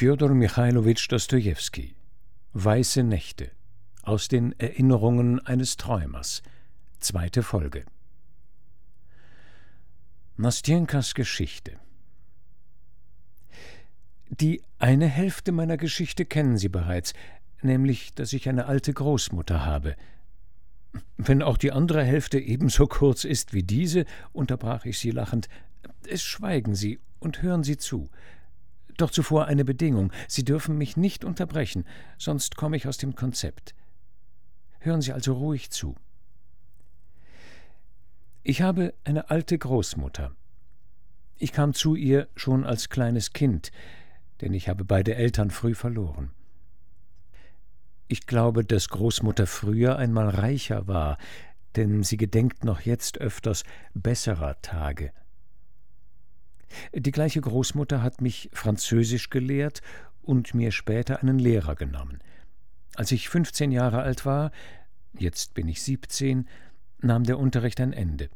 Fjodor Michailowitsch Dostojewski Weiße Nächte aus den Erinnerungen eines Träumers Zweite Folge Nastjenkas Geschichte Die eine Hälfte meiner Geschichte kennen Sie bereits, nämlich, dass ich eine alte Großmutter habe. Wenn auch die andere Hälfte ebenso kurz ist wie diese, unterbrach ich sie lachend, es schweigen Sie und hören Sie zu. Doch zuvor eine Bedingung. Sie dürfen mich nicht unterbrechen, sonst komme ich aus dem Konzept. Hören Sie also ruhig zu. Ich habe eine alte Großmutter. Ich kam zu ihr schon als kleines Kind, denn ich habe beide Eltern früh verloren. Ich glaube, dass Großmutter früher einmal reicher war, denn sie gedenkt noch jetzt öfters besserer Tage. Die gleiche Großmutter hat mich Französisch gelehrt und mir später einen Lehrer genommen. Als ich fünfzehn Jahre alt war, jetzt bin ich siebzehn, nahm der Unterricht ein Ende.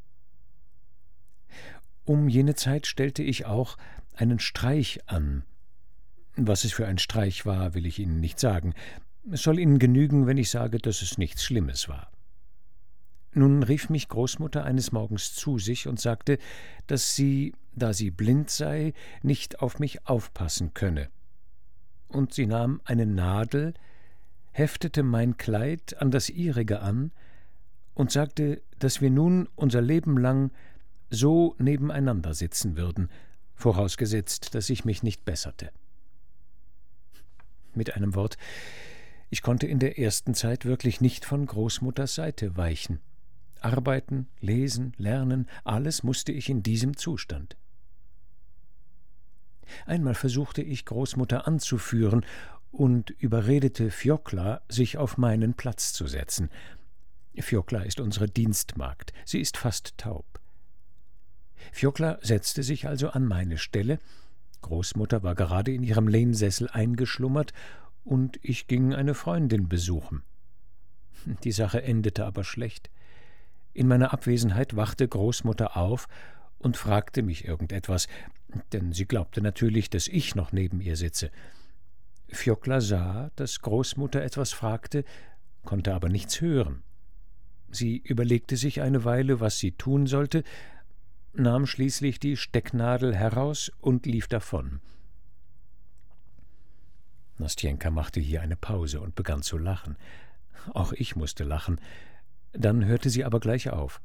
Um jene Zeit stellte ich auch einen Streich an. Was es für ein Streich war, will ich Ihnen nicht sagen. Es soll Ihnen genügen, wenn ich sage, dass es nichts Schlimmes war. Nun rief mich Großmutter eines Morgens zu sich und sagte, dass sie, da sie blind sei, nicht auf mich aufpassen könne. Und sie nahm eine Nadel, heftete mein Kleid an das ihrige an und sagte, dass wir nun unser Leben lang so nebeneinander sitzen würden, vorausgesetzt, dass ich mich nicht besserte. Mit einem Wort, ich konnte in der ersten Zeit wirklich nicht von Großmutters Seite weichen. Arbeiten, Lesen, Lernen, alles musste ich in diesem Zustand. Einmal versuchte ich Großmutter anzuführen und überredete Fjokla, sich auf meinen Platz zu setzen. Fjokla ist unsere Dienstmagd, sie ist fast taub. Fjokla setzte sich also an meine Stelle, Großmutter war gerade in ihrem Lehnsessel eingeschlummert, und ich ging eine Freundin besuchen. Die Sache endete aber schlecht. In meiner Abwesenheit wachte Großmutter auf und fragte mich irgendetwas, denn sie glaubte natürlich, dass ich noch neben ihr sitze. Fjokla sah, dass Großmutter etwas fragte, konnte aber nichts hören. Sie überlegte sich eine Weile, was sie tun sollte, nahm schließlich die Stecknadel heraus und lief davon. Nastjenka machte hier eine Pause und begann zu lachen. Auch ich musste lachen. Dann hörte sie aber gleich auf.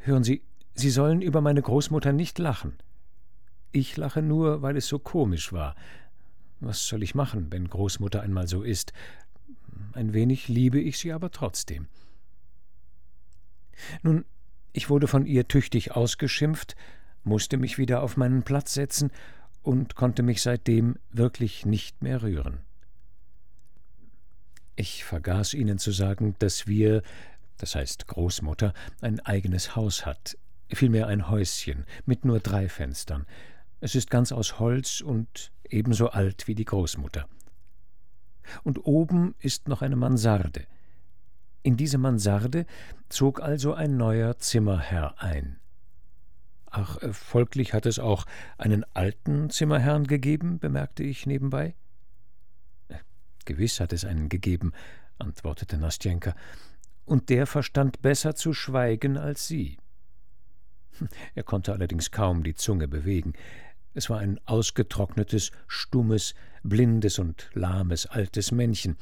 Hören Sie, Sie sollen über meine Großmutter nicht lachen. Ich lache nur, weil es so komisch war. Was soll ich machen, wenn Großmutter einmal so ist? Ein wenig liebe ich sie aber trotzdem. Nun, ich wurde von ihr tüchtig ausgeschimpft, musste mich wieder auf meinen Platz setzen und konnte mich seitdem wirklich nicht mehr rühren. Ich vergaß Ihnen zu sagen, dass wir, das heißt Großmutter, ein eigenes Haus hat, vielmehr ein Häuschen mit nur drei Fenstern. Es ist ganz aus Holz und ebenso alt wie die Großmutter. Und oben ist noch eine Mansarde. In diese Mansarde zog also ein neuer Zimmerherr ein. Ach, äh, folglich hat es auch einen alten Zimmerherrn gegeben, bemerkte ich nebenbei. Gewiss hat es einen gegeben, antwortete Nastjenka, und der verstand besser zu schweigen als sie. Er konnte allerdings kaum die Zunge bewegen. Es war ein ausgetrocknetes, stummes, blindes und lahmes altes Männchen,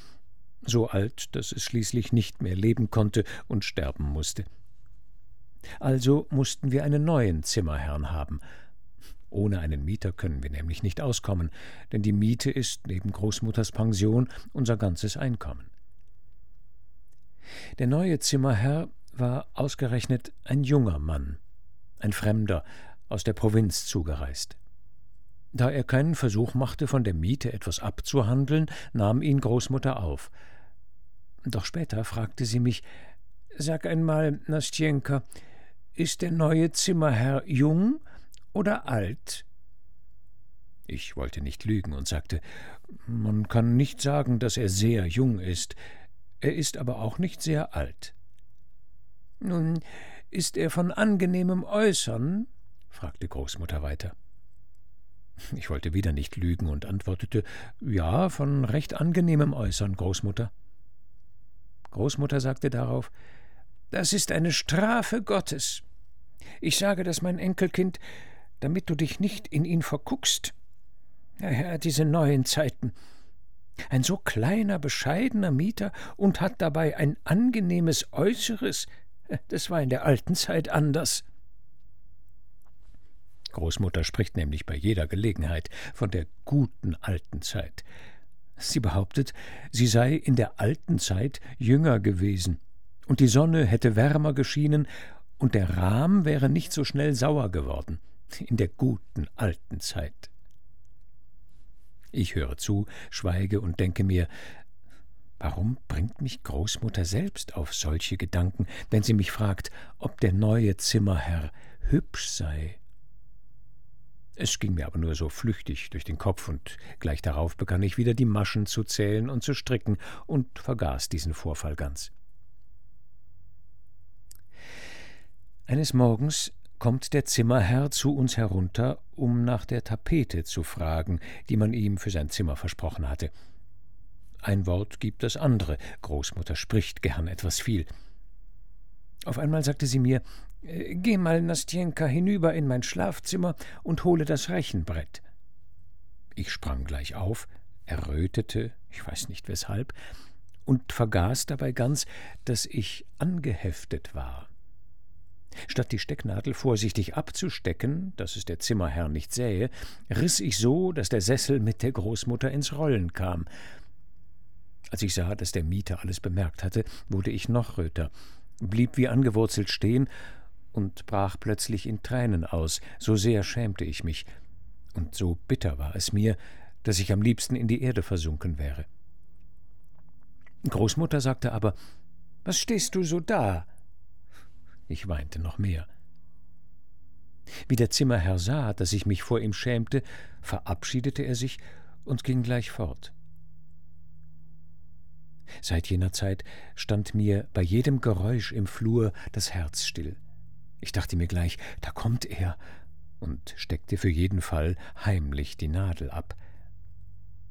so alt, dass es schließlich nicht mehr leben konnte und sterben musste. Also mussten wir einen neuen Zimmerherrn haben, ohne einen Mieter können wir nämlich nicht auskommen, denn die Miete ist neben Großmutters Pension unser ganzes Einkommen. Der neue Zimmerherr war ausgerechnet ein junger Mann, ein Fremder, aus der Provinz zugereist. Da er keinen Versuch machte, von der Miete etwas abzuhandeln, nahm ihn Großmutter auf. Doch später fragte sie mich Sag einmal, Nastjenka, ist der neue Zimmerherr jung oder alt? Ich wollte nicht lügen und sagte, man kann nicht sagen, dass er sehr jung ist, er ist aber auch nicht sehr alt. Nun, ist er von angenehmem Äußern? fragte Großmutter weiter. Ich wollte wieder nicht lügen und antwortete Ja, von recht angenehmem Äußern, Großmutter. Großmutter sagte darauf Das ist eine Strafe Gottes. Ich sage das, mein Enkelkind, damit du dich nicht in ihn verguckst. Ja, ja, diese neuen Zeiten. Ein so kleiner, bescheidener Mieter und hat dabei ein angenehmes Äußeres. Das war in der alten Zeit anders. Großmutter spricht nämlich bei jeder Gelegenheit von der guten alten Zeit. Sie behauptet, sie sei in der alten Zeit jünger gewesen, und die Sonne hätte wärmer geschienen, und der Rahm wäre nicht so schnell sauer geworden, in der guten alten Zeit. Ich höre zu, schweige und denke mir, warum bringt mich Großmutter selbst auf solche Gedanken, wenn sie mich fragt, ob der neue Zimmerherr hübsch sei es ging mir aber nur so flüchtig durch den Kopf, und gleich darauf begann ich wieder die Maschen zu zählen und zu stricken und vergaß diesen Vorfall ganz. Eines Morgens kommt der Zimmerherr zu uns herunter, um nach der Tapete zu fragen, die man ihm für sein Zimmer versprochen hatte. Ein Wort gibt das andere, Großmutter spricht gern etwas viel. Auf einmal sagte sie mir, äh, geh mal, Nastjenka, hinüber in mein Schlafzimmer und hole das Rechenbrett. Ich sprang gleich auf, errötete, ich weiß nicht weshalb, und vergaß dabei ganz, dass ich angeheftet war. Statt die Stecknadel vorsichtig abzustecken, dass es der Zimmerherr nicht sähe, riß ich so, dass der Sessel mit der Großmutter ins Rollen kam. Als ich sah, dass der Mieter alles bemerkt hatte, wurde ich noch röter, blieb wie angewurzelt stehen und brach plötzlich in Tränen aus, so sehr schämte ich mich, und so bitter war es mir, dass ich am liebsten in die Erde versunken wäre. Großmutter sagte aber Was stehst du so da? Ich weinte noch mehr. Wie der Zimmerherr sah, dass ich mich vor ihm schämte, verabschiedete er sich und ging gleich fort. Seit jener Zeit stand mir bei jedem Geräusch im Flur das Herz still. Ich dachte mir gleich, da kommt er, und steckte für jeden Fall heimlich die Nadel ab.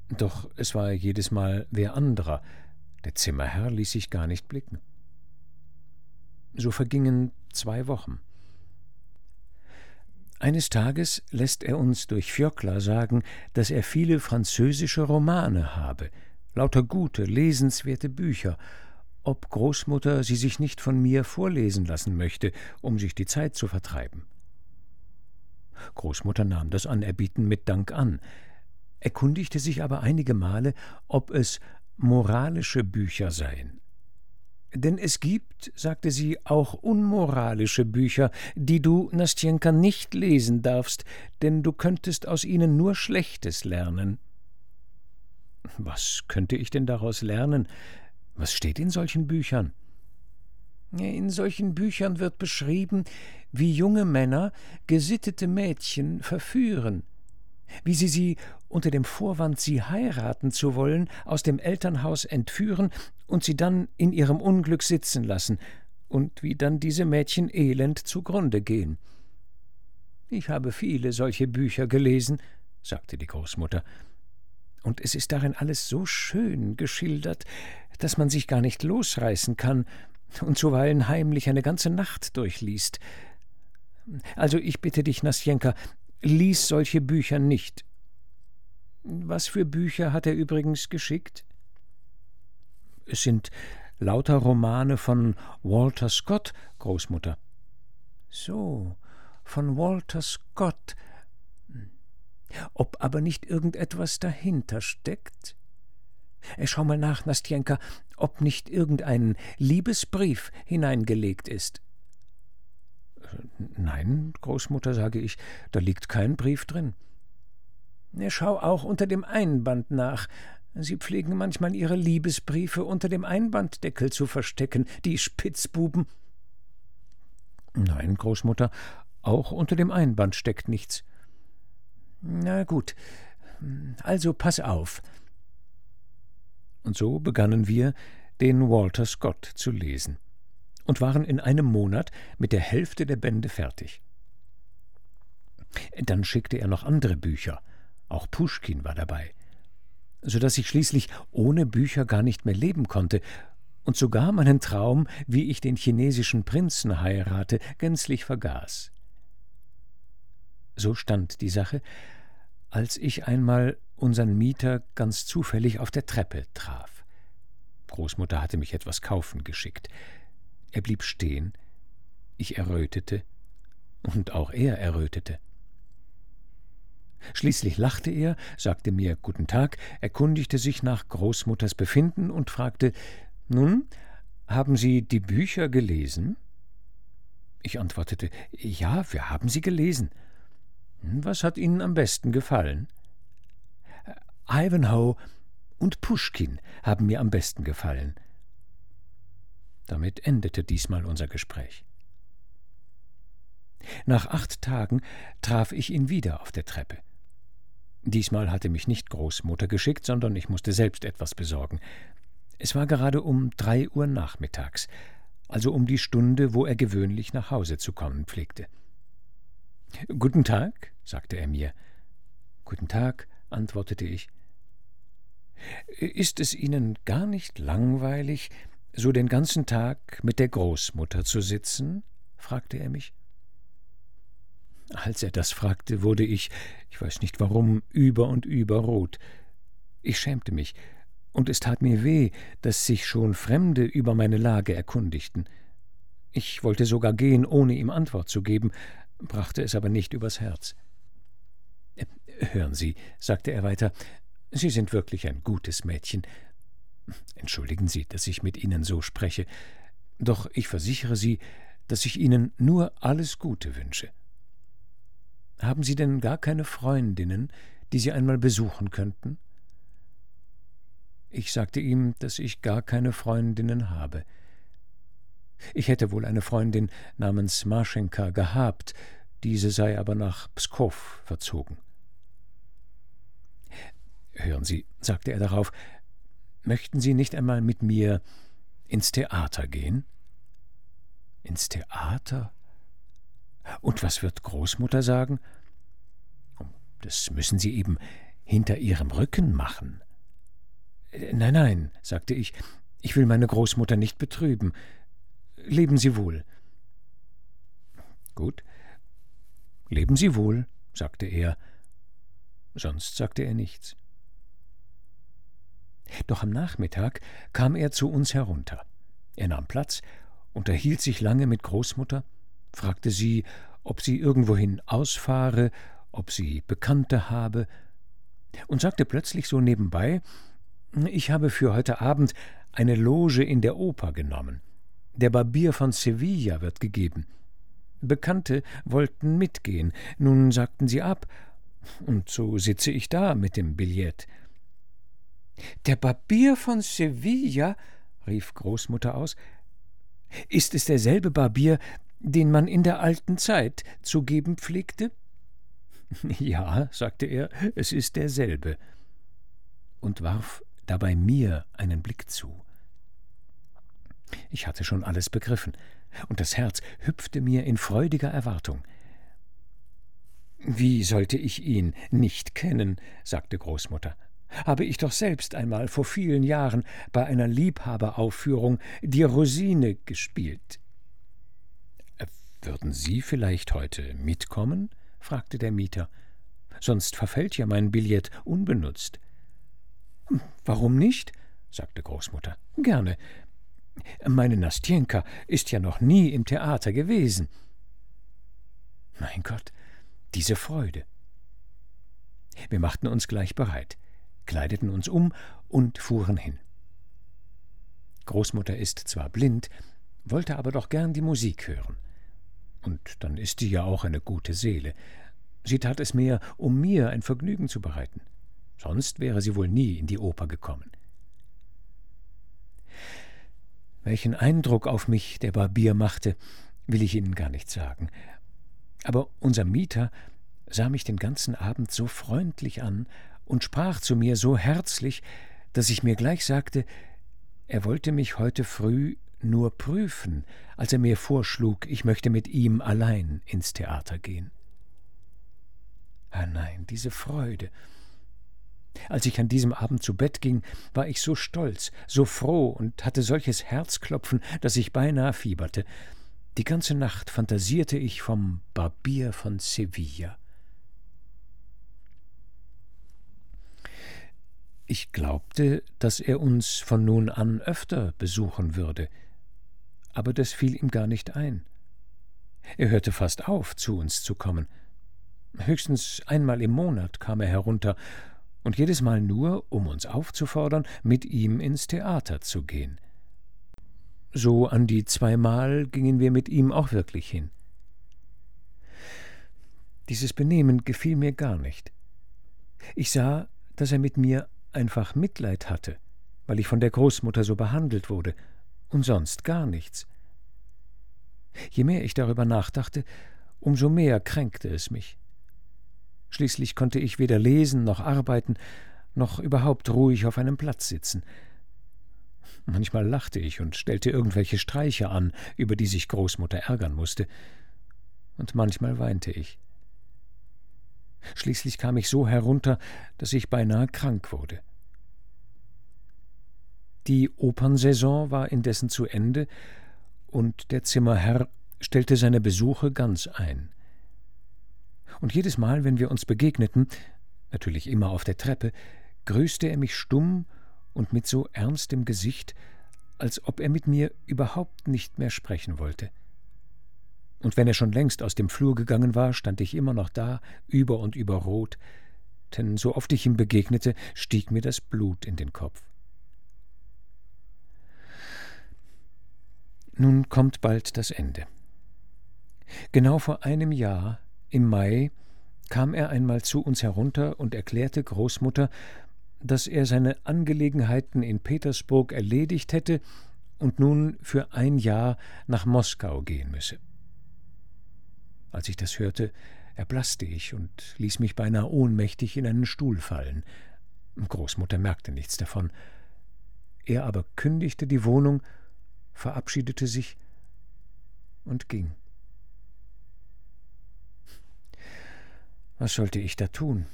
Doch es war jedes Mal wer anderer, der Zimmerherr ließ sich gar nicht blicken. So vergingen zwei Wochen. Eines Tages lässt er uns durch Fjöckler sagen, dass er viele französische Romane habe, lauter gute, lesenswerte Bücher, ob Großmutter sie sich nicht von mir vorlesen lassen möchte, um sich die Zeit zu vertreiben. Großmutter nahm das Anerbieten mit Dank an, erkundigte sich aber einige Male, ob es moralische Bücher seien. Denn es gibt, sagte sie, auch unmoralische Bücher, die du, Nastjenka, nicht lesen darfst, denn du könntest aus ihnen nur Schlechtes lernen. Was könnte ich denn daraus lernen? Was steht in solchen Büchern? In solchen Büchern wird beschrieben, wie junge Männer gesittete Mädchen verführen, wie sie sie unter dem Vorwand, sie heiraten zu wollen, aus dem Elternhaus entführen und sie dann in ihrem Unglück sitzen lassen, und wie dann diese Mädchen elend zugrunde gehen. Ich habe viele solche Bücher gelesen, sagte die Großmutter, und es ist darin alles so schön geschildert, dass man sich gar nicht losreißen kann und zuweilen heimlich eine ganze Nacht durchliest. Also ich bitte dich, Nasjenka, lies solche Bücher nicht. Was für Bücher hat er übrigens geschickt? Es sind lauter Romane von Walter Scott, Großmutter. So, von Walter Scott, ob aber nicht irgendetwas dahinter steckt? Äh, schau mal nach, Nastjenka, ob nicht irgendein Liebesbrief hineingelegt ist. Nein, Großmutter, sage ich, da liegt kein Brief drin. Äh, schau auch unter dem Einband nach. Sie pflegen manchmal ihre Liebesbriefe unter dem Einbanddeckel zu verstecken, die Spitzbuben. Nein, Großmutter, auch unter dem Einband steckt nichts. Na gut, also pass auf. Und so begannen wir, den Walter Scott zu lesen und waren in einem Monat mit der Hälfte der Bände fertig. Dann schickte er noch andere Bücher, Auch Puschkin war dabei, so dass ich schließlich ohne Bücher gar nicht mehr leben konnte und sogar meinen Traum, wie ich den chinesischen Prinzen heirate, gänzlich vergaß. So stand die Sache, als ich einmal unseren Mieter ganz zufällig auf der Treppe traf. Großmutter hatte mich etwas kaufen geschickt. Er blieb stehen, ich errötete, und auch er errötete. Schließlich lachte er, sagte mir Guten Tag, erkundigte sich nach Großmutters Befinden und fragte Nun, haben Sie die Bücher gelesen? Ich antwortete Ja, wir haben sie gelesen. Was hat Ihnen am besten gefallen? Ivanhoe und Puschkin haben mir am besten gefallen. Damit endete diesmal unser Gespräch. Nach acht Tagen traf ich ihn wieder auf der Treppe. Diesmal hatte mich nicht Großmutter geschickt, sondern ich musste selbst etwas besorgen. Es war gerade um drei Uhr nachmittags, also um die Stunde, wo er gewöhnlich nach Hause zu kommen pflegte. Guten Tag, sagte er mir. Guten Tag, antwortete ich. Ist es Ihnen gar nicht langweilig, so den ganzen Tag mit der Großmutter zu sitzen? fragte er mich. Als er das fragte, wurde ich, ich weiß nicht warum, über und über rot. Ich schämte mich, und es tat mir weh, dass sich schon Fremde über meine Lage erkundigten. Ich wollte sogar gehen, ohne ihm Antwort zu geben, brachte es aber nicht übers Herz. Hören Sie, sagte er weiter, Sie sind wirklich ein gutes Mädchen. Entschuldigen Sie, dass ich mit Ihnen so spreche, doch ich versichere Sie, dass ich Ihnen nur alles Gute wünsche. Haben Sie denn gar keine Freundinnen, die Sie einmal besuchen könnten? Ich sagte ihm, dass ich gar keine Freundinnen habe. Ich hätte wohl eine Freundin namens Marschenka gehabt, diese sei aber nach Pskow verzogen. Hören Sie, sagte er darauf, möchten Sie nicht einmal mit mir ins Theater gehen? Ins Theater? Und was wird Großmutter sagen? Das müssen Sie eben hinter Ihrem Rücken machen. Nein, nein, sagte ich, ich will meine Großmutter nicht betrüben. Leben Sie wohl. Gut. Leben Sie wohl, sagte er. Sonst sagte er nichts. Doch am Nachmittag kam er zu uns herunter. Er nahm Platz, unterhielt sich lange mit Großmutter, fragte sie, ob sie irgendwohin ausfahre, ob sie Bekannte habe, und sagte plötzlich so nebenbei, ich habe für heute Abend eine Loge in der Oper genommen. Der Barbier von Sevilla wird gegeben. Bekannte wollten mitgehen, nun sagten sie ab, und so sitze ich da mit dem Billett. Der Barbier von Sevilla? rief Großmutter aus. Ist es derselbe Barbier, den man in der alten Zeit zu geben pflegte? Ja, sagte er, es ist derselbe, und warf dabei mir einen Blick zu. Ich hatte schon alles begriffen, und das Herz hüpfte mir in freudiger Erwartung. Wie sollte ich ihn nicht kennen? sagte Großmutter habe ich doch selbst einmal vor vielen Jahren bei einer Liebhaberaufführung die Rosine gespielt. Würden Sie vielleicht heute mitkommen? fragte der Mieter. Sonst verfällt ja mein Billett unbenutzt. Hm, warum nicht? sagte Großmutter. Gerne. Meine Nastjenka ist ja noch nie im Theater gewesen. Mein Gott, diese Freude. Wir machten uns gleich bereit kleideten uns um und fuhren hin. Großmutter ist zwar blind, wollte aber doch gern die Musik hören. Und dann ist sie ja auch eine gute Seele. Sie tat es mehr, um mir ein Vergnügen zu bereiten. Sonst wäre sie wohl nie in die Oper gekommen. Welchen Eindruck auf mich der Barbier machte, will ich Ihnen gar nicht sagen. Aber unser Mieter sah mich den ganzen Abend so freundlich an und sprach zu mir so herzlich, dass ich mir gleich sagte, er wollte mich heute früh nur prüfen, als er mir vorschlug, ich möchte mit ihm allein ins Theater gehen. Ah nein, diese Freude, Als ich an diesem Abend zu Bett ging, war ich so stolz, so froh und hatte solches Herzklopfen, dass ich beinahe fieberte. Die ganze Nacht fantasierte ich vom Barbier von Sevilla. Ich glaubte, dass er uns von nun an öfter besuchen würde, aber das fiel ihm gar nicht ein. Er hörte fast auf, zu uns zu kommen. Höchstens einmal im Monat kam er herunter, und jedes Mal nur, um uns aufzufordern, mit ihm ins Theater zu gehen. So an die zweimal gingen wir mit ihm auch wirklich hin. Dieses Benehmen gefiel mir gar nicht. Ich sah, dass er mit mir einfach Mitleid hatte, weil ich von der Großmutter so behandelt wurde, und sonst gar nichts. Je mehr ich darüber nachdachte, umso mehr kränkte es mich. Schließlich konnte ich weder lesen noch arbeiten, noch überhaupt ruhig auf einem Platz sitzen. Manchmal lachte ich und stellte irgendwelche Streiche an, über die sich Großmutter ärgern musste, und manchmal weinte ich. Schließlich kam ich so herunter, dass ich beinahe krank wurde. Die Opernsaison war indessen zu Ende, und der Zimmerherr stellte seine Besuche ganz ein. Und jedes Mal, wenn wir uns begegneten, natürlich immer auf der Treppe, grüßte er mich stumm und mit so ernstem Gesicht, als ob er mit mir überhaupt nicht mehr sprechen wollte. Und wenn er schon längst aus dem Flur gegangen war, stand ich immer noch da, über und über rot, denn so oft ich ihm begegnete, stieg mir das Blut in den Kopf. Nun kommt bald das Ende. Genau vor einem Jahr, im Mai, kam er einmal zu uns herunter und erklärte Großmutter, dass er seine Angelegenheiten in Petersburg erledigt hätte und nun für ein Jahr nach Moskau gehen müsse. Als ich das hörte, erblaßte ich und ließ mich beinahe ohnmächtig in einen Stuhl fallen. Großmutter merkte nichts davon. Er aber kündigte die Wohnung, verabschiedete sich und ging. Was sollte ich da tun?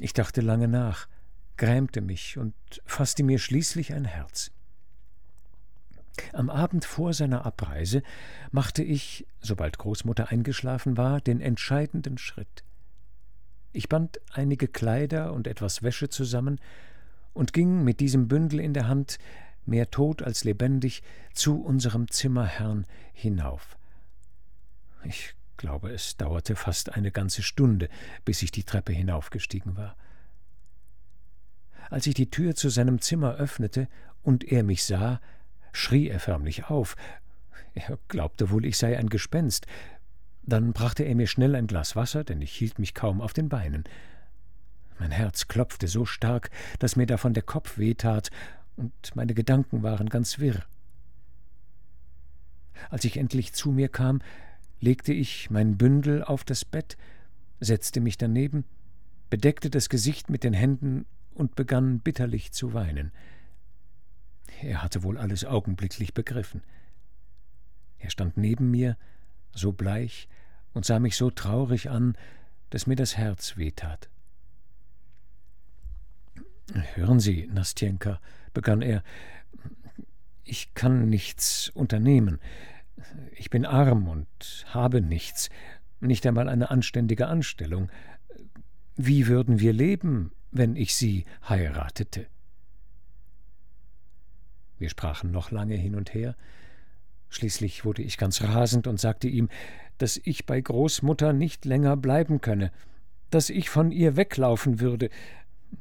Ich dachte lange nach, grämte mich und fasste mir schließlich ein Herz. Am Abend vor seiner Abreise machte ich, sobald Großmutter eingeschlafen war, den entscheidenden Schritt. Ich band einige Kleider und etwas Wäsche zusammen und ging mit diesem Bündel in der Hand, mehr tot als lebendig, zu unserem Zimmerherrn hinauf. Ich glaube, es dauerte fast eine ganze Stunde, bis ich die Treppe hinaufgestiegen war. Als ich die Tür zu seinem Zimmer öffnete und er mich sah, schrie er förmlich auf. Er glaubte wohl, ich sei ein Gespenst. Dann brachte er mir schnell ein Glas Wasser, denn ich hielt mich kaum auf den Beinen. Mein Herz klopfte so stark, dass mir davon der Kopf wehtat, und meine Gedanken waren ganz wirr. Als ich endlich zu mir kam, legte ich mein Bündel auf das Bett, setzte mich daneben, bedeckte das Gesicht mit den Händen und begann bitterlich zu weinen. Er hatte wohl alles augenblicklich begriffen. Er stand neben mir, so bleich, und sah mich so traurig an, dass mir das Herz wehtat. Hören Sie, Nastjenka, begann er, ich kann nichts unternehmen. Ich bin arm und habe nichts, nicht einmal eine anständige Anstellung. Wie würden wir leben, wenn ich sie heiratete? Wir sprachen noch lange hin und her. Schließlich wurde ich ganz rasend und sagte ihm, dass ich bei Großmutter nicht länger bleiben könne, dass ich von ihr weglaufen würde,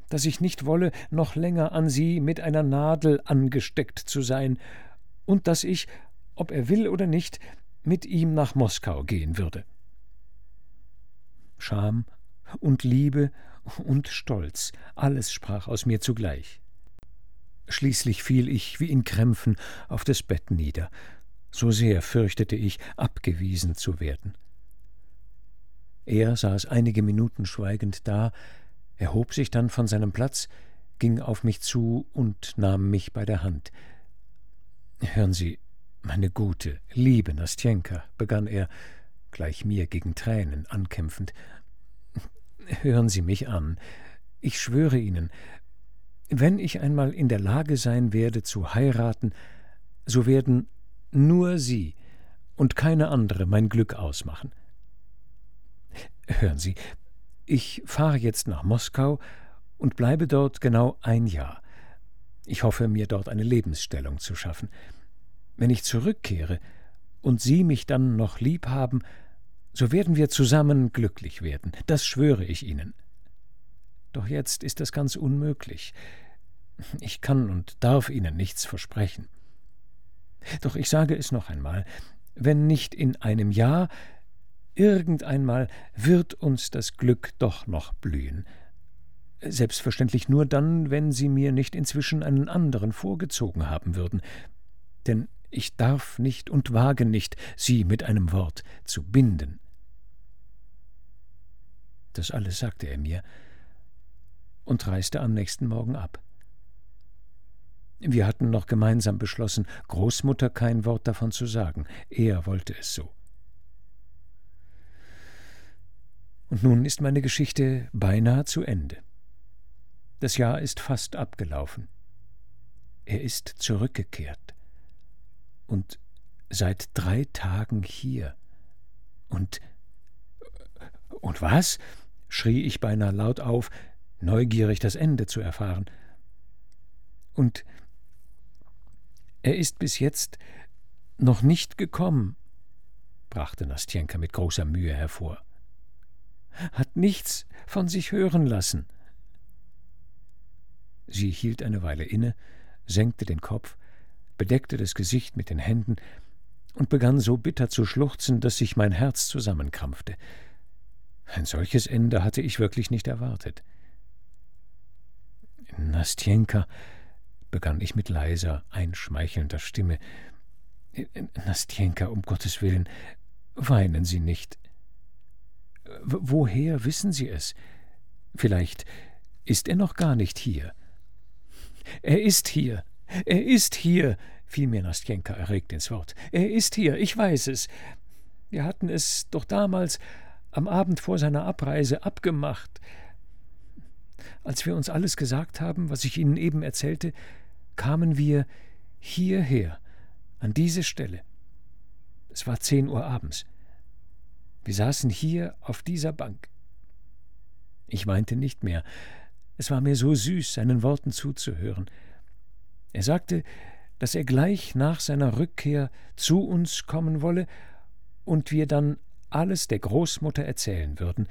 dass ich nicht wolle, noch länger an sie mit einer Nadel angesteckt zu sein, und dass ich, ob er will oder nicht, mit ihm nach Moskau gehen würde. Scham und Liebe und Stolz, alles sprach aus mir zugleich. Schließlich fiel ich wie in Krämpfen auf das Bett nieder, so sehr fürchtete ich, abgewiesen zu werden. Er saß einige Minuten schweigend da, erhob sich dann von seinem Platz, ging auf mich zu und nahm mich bei der Hand. Hören Sie, meine gute, liebe Nastjenka, begann er, gleich mir gegen Tränen ankämpfend, hören Sie mich an. Ich schwöre Ihnen, wenn ich einmal in der Lage sein werde zu heiraten, so werden nur Sie und keine andere mein Glück ausmachen. Hören Sie, ich fahre jetzt nach Moskau und bleibe dort genau ein Jahr. Ich hoffe, mir dort eine Lebensstellung zu schaffen. Wenn ich zurückkehre und Sie mich dann noch lieb haben, so werden wir zusammen glücklich werden, das schwöre ich Ihnen. Doch jetzt ist das ganz unmöglich. Ich kann und darf Ihnen nichts versprechen. Doch ich sage es noch einmal, wenn nicht in einem Jahr, irgendeinmal wird uns das Glück doch noch blühen. Selbstverständlich nur dann, wenn Sie mir nicht inzwischen einen anderen vorgezogen haben würden. Denn ich darf nicht und wage nicht, Sie mit einem Wort zu binden. Das alles sagte er mir und reiste am nächsten Morgen ab. Wir hatten noch gemeinsam beschlossen, Großmutter kein Wort davon zu sagen. Er wollte es so. Und nun ist meine Geschichte beinahe zu Ende. Das Jahr ist fast abgelaufen. Er ist zurückgekehrt. Und seit drei Tagen hier. Und. Und was? schrie ich beinahe laut auf, neugierig das Ende zu erfahren. Und er ist bis jetzt noch nicht gekommen, brachte Nastjenka mit großer Mühe hervor. Hat nichts von sich hören lassen. Sie hielt eine Weile inne, senkte den Kopf, bedeckte das Gesicht mit den Händen und begann so bitter zu schluchzen, dass sich mein Herz zusammenkrampfte. Ein solches Ende hatte ich wirklich nicht erwartet. Nastjenka, begann ich mit leiser, einschmeichelnder Stimme. Nastjenka, um Gottes Willen, weinen Sie nicht. Woher wissen Sie es? Vielleicht ist er noch gar nicht hier. Er ist hier. Er ist hier, fiel mir Nastjenka erregt ins Wort. Er ist hier, ich weiß es. Wir hatten es doch damals am Abend vor seiner Abreise abgemacht. Als wir uns alles gesagt haben, was ich Ihnen eben erzählte, kamen wir hierher, an diese Stelle. Es war zehn Uhr abends. Wir saßen hier auf dieser Bank. Ich weinte nicht mehr. Es war mir so süß, seinen Worten zuzuhören. Er sagte, dass er gleich nach seiner Rückkehr zu uns kommen wolle und wir dann alles der Großmutter erzählen würden,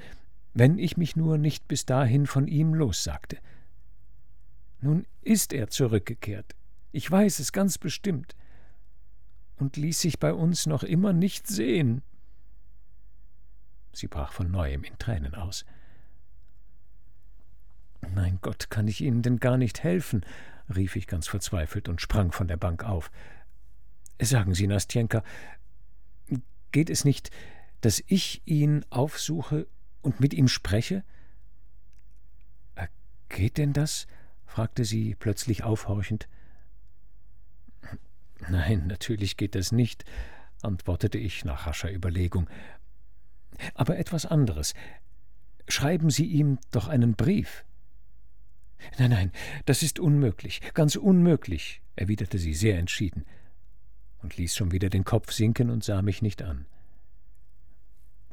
wenn ich mich nur nicht bis dahin von ihm lossagte. Nun ist er zurückgekehrt. Ich weiß es ganz bestimmt. Und ließ sich bei uns noch immer nicht sehen. Sie brach von neuem in Tränen aus. Mein Gott, kann ich Ihnen denn gar nicht helfen? rief ich ganz verzweifelt und sprang von der Bank auf. Sagen Sie, Nastjenka, geht es nicht, dass ich ihn aufsuche und mit ihm spreche? Äh, geht denn das? fragte sie plötzlich aufhorchend. Nein, natürlich geht das nicht, antwortete ich nach rascher Überlegung. Aber etwas anderes. Schreiben Sie ihm doch einen Brief. Nein, nein, das ist unmöglich, ganz unmöglich, erwiderte sie sehr entschieden und ließ schon wieder den Kopf sinken und sah mich nicht an.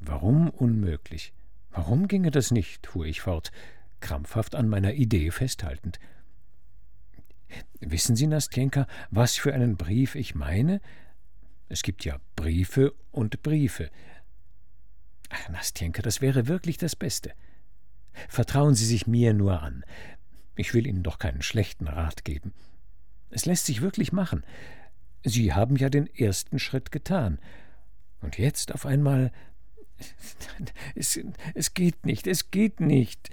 Warum unmöglich? Warum ginge das nicht? fuhr ich fort, krampfhaft an meiner Idee festhaltend. Wissen Sie, Nastjenka, was für einen Brief ich meine? Es gibt ja Briefe und Briefe. Ach, Nastjenka, das wäre wirklich das Beste. Vertrauen Sie sich mir nur an. Ich will Ihnen doch keinen schlechten Rat geben. Es lässt sich wirklich machen. Sie haben ja den ersten Schritt getan. Und jetzt auf einmal. Es, es geht nicht, es geht nicht.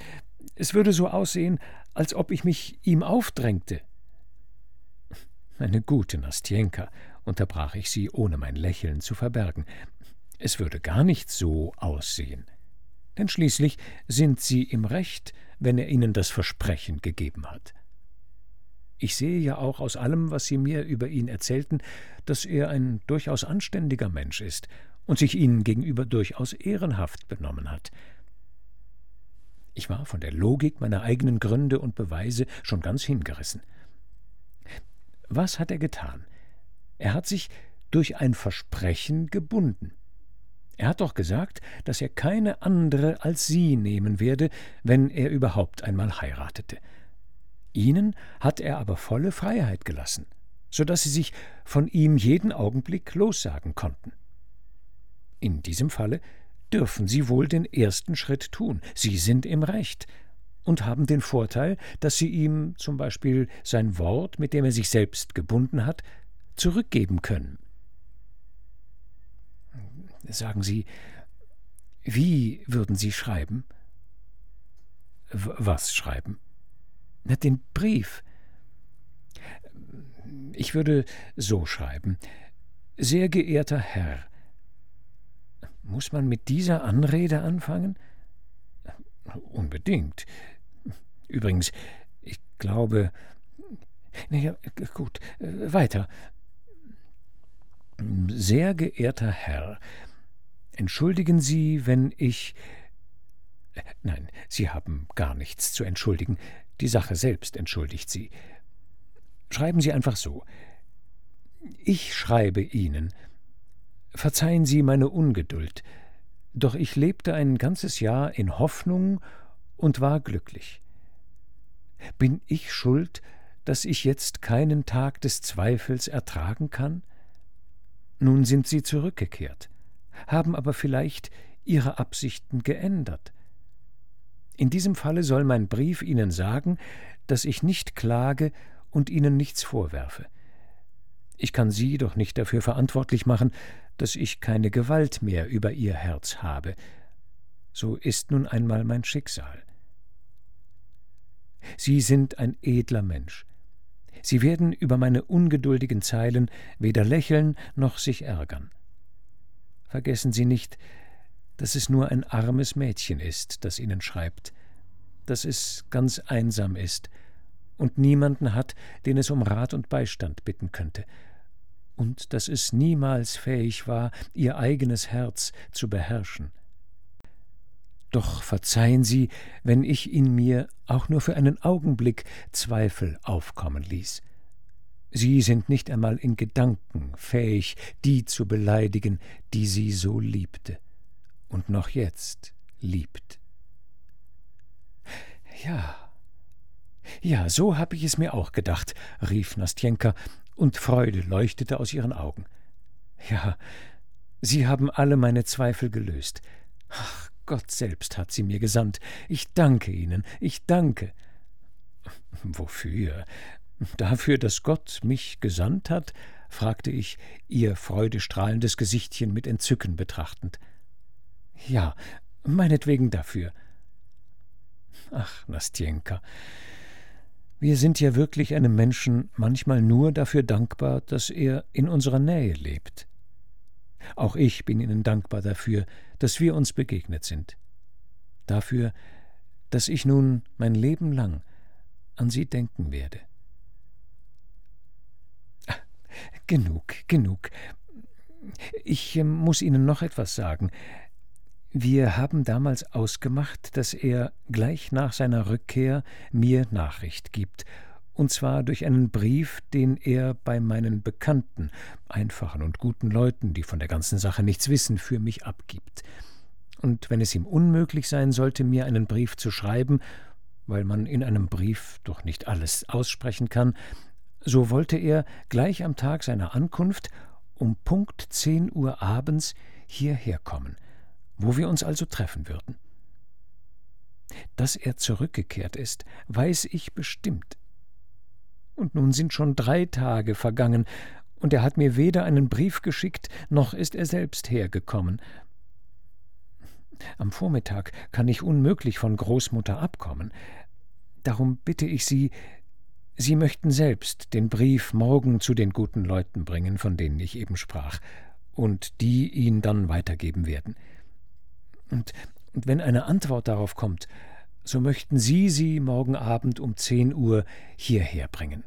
Es würde so aussehen, als ob ich mich ihm aufdrängte. Eine gute Nastjenka, unterbrach ich sie, ohne mein Lächeln zu verbergen. Es würde gar nicht so aussehen. Denn schließlich sind Sie im Recht, wenn er Ihnen das Versprechen gegeben hat. Ich sehe ja auch aus allem, was Sie mir über ihn erzählten, dass er ein durchaus anständiger Mensch ist und sich Ihnen gegenüber durchaus ehrenhaft benommen hat. Ich war von der Logik meiner eigenen Gründe und Beweise schon ganz hingerissen. Was hat er getan? Er hat sich durch ein Versprechen gebunden. Er hat doch gesagt, dass er keine andere als sie nehmen werde, wenn er überhaupt einmal heiratete. Ihnen hat er aber volle Freiheit gelassen, so dass sie sich von ihm jeden Augenblick lossagen konnten. In diesem Falle dürfen Sie wohl den ersten Schritt tun. Sie sind im Recht und haben den Vorteil, dass Sie ihm zum Beispiel sein Wort, mit dem er sich selbst gebunden hat, zurückgeben können. Sagen Sie, wie würden Sie schreiben? Was schreiben? Den Brief. Ich würde so schreiben. Sehr geehrter Herr, muss man mit dieser Anrede anfangen? Unbedingt. Übrigens, ich glaube. Naja, gut, weiter. Sehr geehrter Herr, entschuldigen Sie, wenn ich. Nein, Sie haben gar nichts zu entschuldigen. Die Sache selbst entschuldigt Sie. Schreiben Sie einfach so. Ich schreibe Ihnen, Verzeihen Sie meine Ungeduld, doch ich lebte ein ganzes Jahr in Hoffnung und war glücklich. Bin ich schuld, dass ich jetzt keinen Tag des Zweifels ertragen kann? Nun sind Sie zurückgekehrt, haben aber vielleicht Ihre Absichten geändert. In diesem Falle soll mein Brief Ihnen sagen, dass ich nicht klage und Ihnen nichts vorwerfe. Ich kann Sie doch nicht dafür verantwortlich machen, dass ich keine Gewalt mehr über ihr Herz habe. So ist nun einmal mein Schicksal. Sie sind ein edler Mensch. Sie werden über meine ungeduldigen Zeilen weder lächeln noch sich ärgern. Vergessen Sie nicht, dass es nur ein armes Mädchen ist, das Ihnen schreibt, dass es ganz einsam ist und niemanden hat, den es um Rat und Beistand bitten könnte, und dass es niemals fähig war, ihr eigenes Herz zu beherrschen. Doch verzeihen Sie, wenn ich in mir auch nur für einen Augenblick Zweifel aufkommen ließ. Sie sind nicht einmal in Gedanken fähig, die zu beleidigen, die sie so liebte und noch jetzt liebt. Ja, ja, so habe ich es mir auch gedacht, rief Nastjenka und Freude leuchtete aus ihren Augen. Ja, Sie haben alle meine Zweifel gelöst. Ach, Gott selbst hat sie mir gesandt. Ich danke Ihnen, ich danke. Wofür? Dafür, dass Gott mich gesandt hat? fragte ich, ihr freudestrahlendes Gesichtchen mit Entzücken betrachtend. Ja, meinetwegen dafür. Ach, Nastjenka, wir sind ja wirklich einem Menschen manchmal nur dafür dankbar, dass er in unserer Nähe lebt. Auch ich bin Ihnen dankbar dafür, dass wir uns begegnet sind. Dafür, dass ich nun mein Leben lang an Sie denken werde. Genug, genug. Ich ähm, muss Ihnen noch etwas sagen. Wir haben damals ausgemacht, dass er gleich nach seiner Rückkehr mir Nachricht gibt, und zwar durch einen Brief, den er bei meinen Bekannten, einfachen und guten Leuten, die von der ganzen Sache nichts wissen, für mich abgibt. Und wenn es ihm unmöglich sein sollte, mir einen Brief zu schreiben, weil man in einem Brief doch nicht alles aussprechen kann, so wollte er gleich am Tag seiner Ankunft um Punkt zehn Uhr abends hierher kommen – wo wir uns also treffen würden. Dass er zurückgekehrt ist, weiß ich bestimmt. Und nun sind schon drei Tage vergangen, und er hat mir weder einen Brief geschickt, noch ist er selbst hergekommen. Am Vormittag kann ich unmöglich von Großmutter abkommen. Darum bitte ich Sie, Sie möchten selbst den Brief morgen zu den guten Leuten bringen, von denen ich eben sprach, und die ihn dann weitergeben werden. Und, und wenn eine Antwort darauf kommt, so möchten Sie sie morgen Abend um zehn Uhr hierher bringen.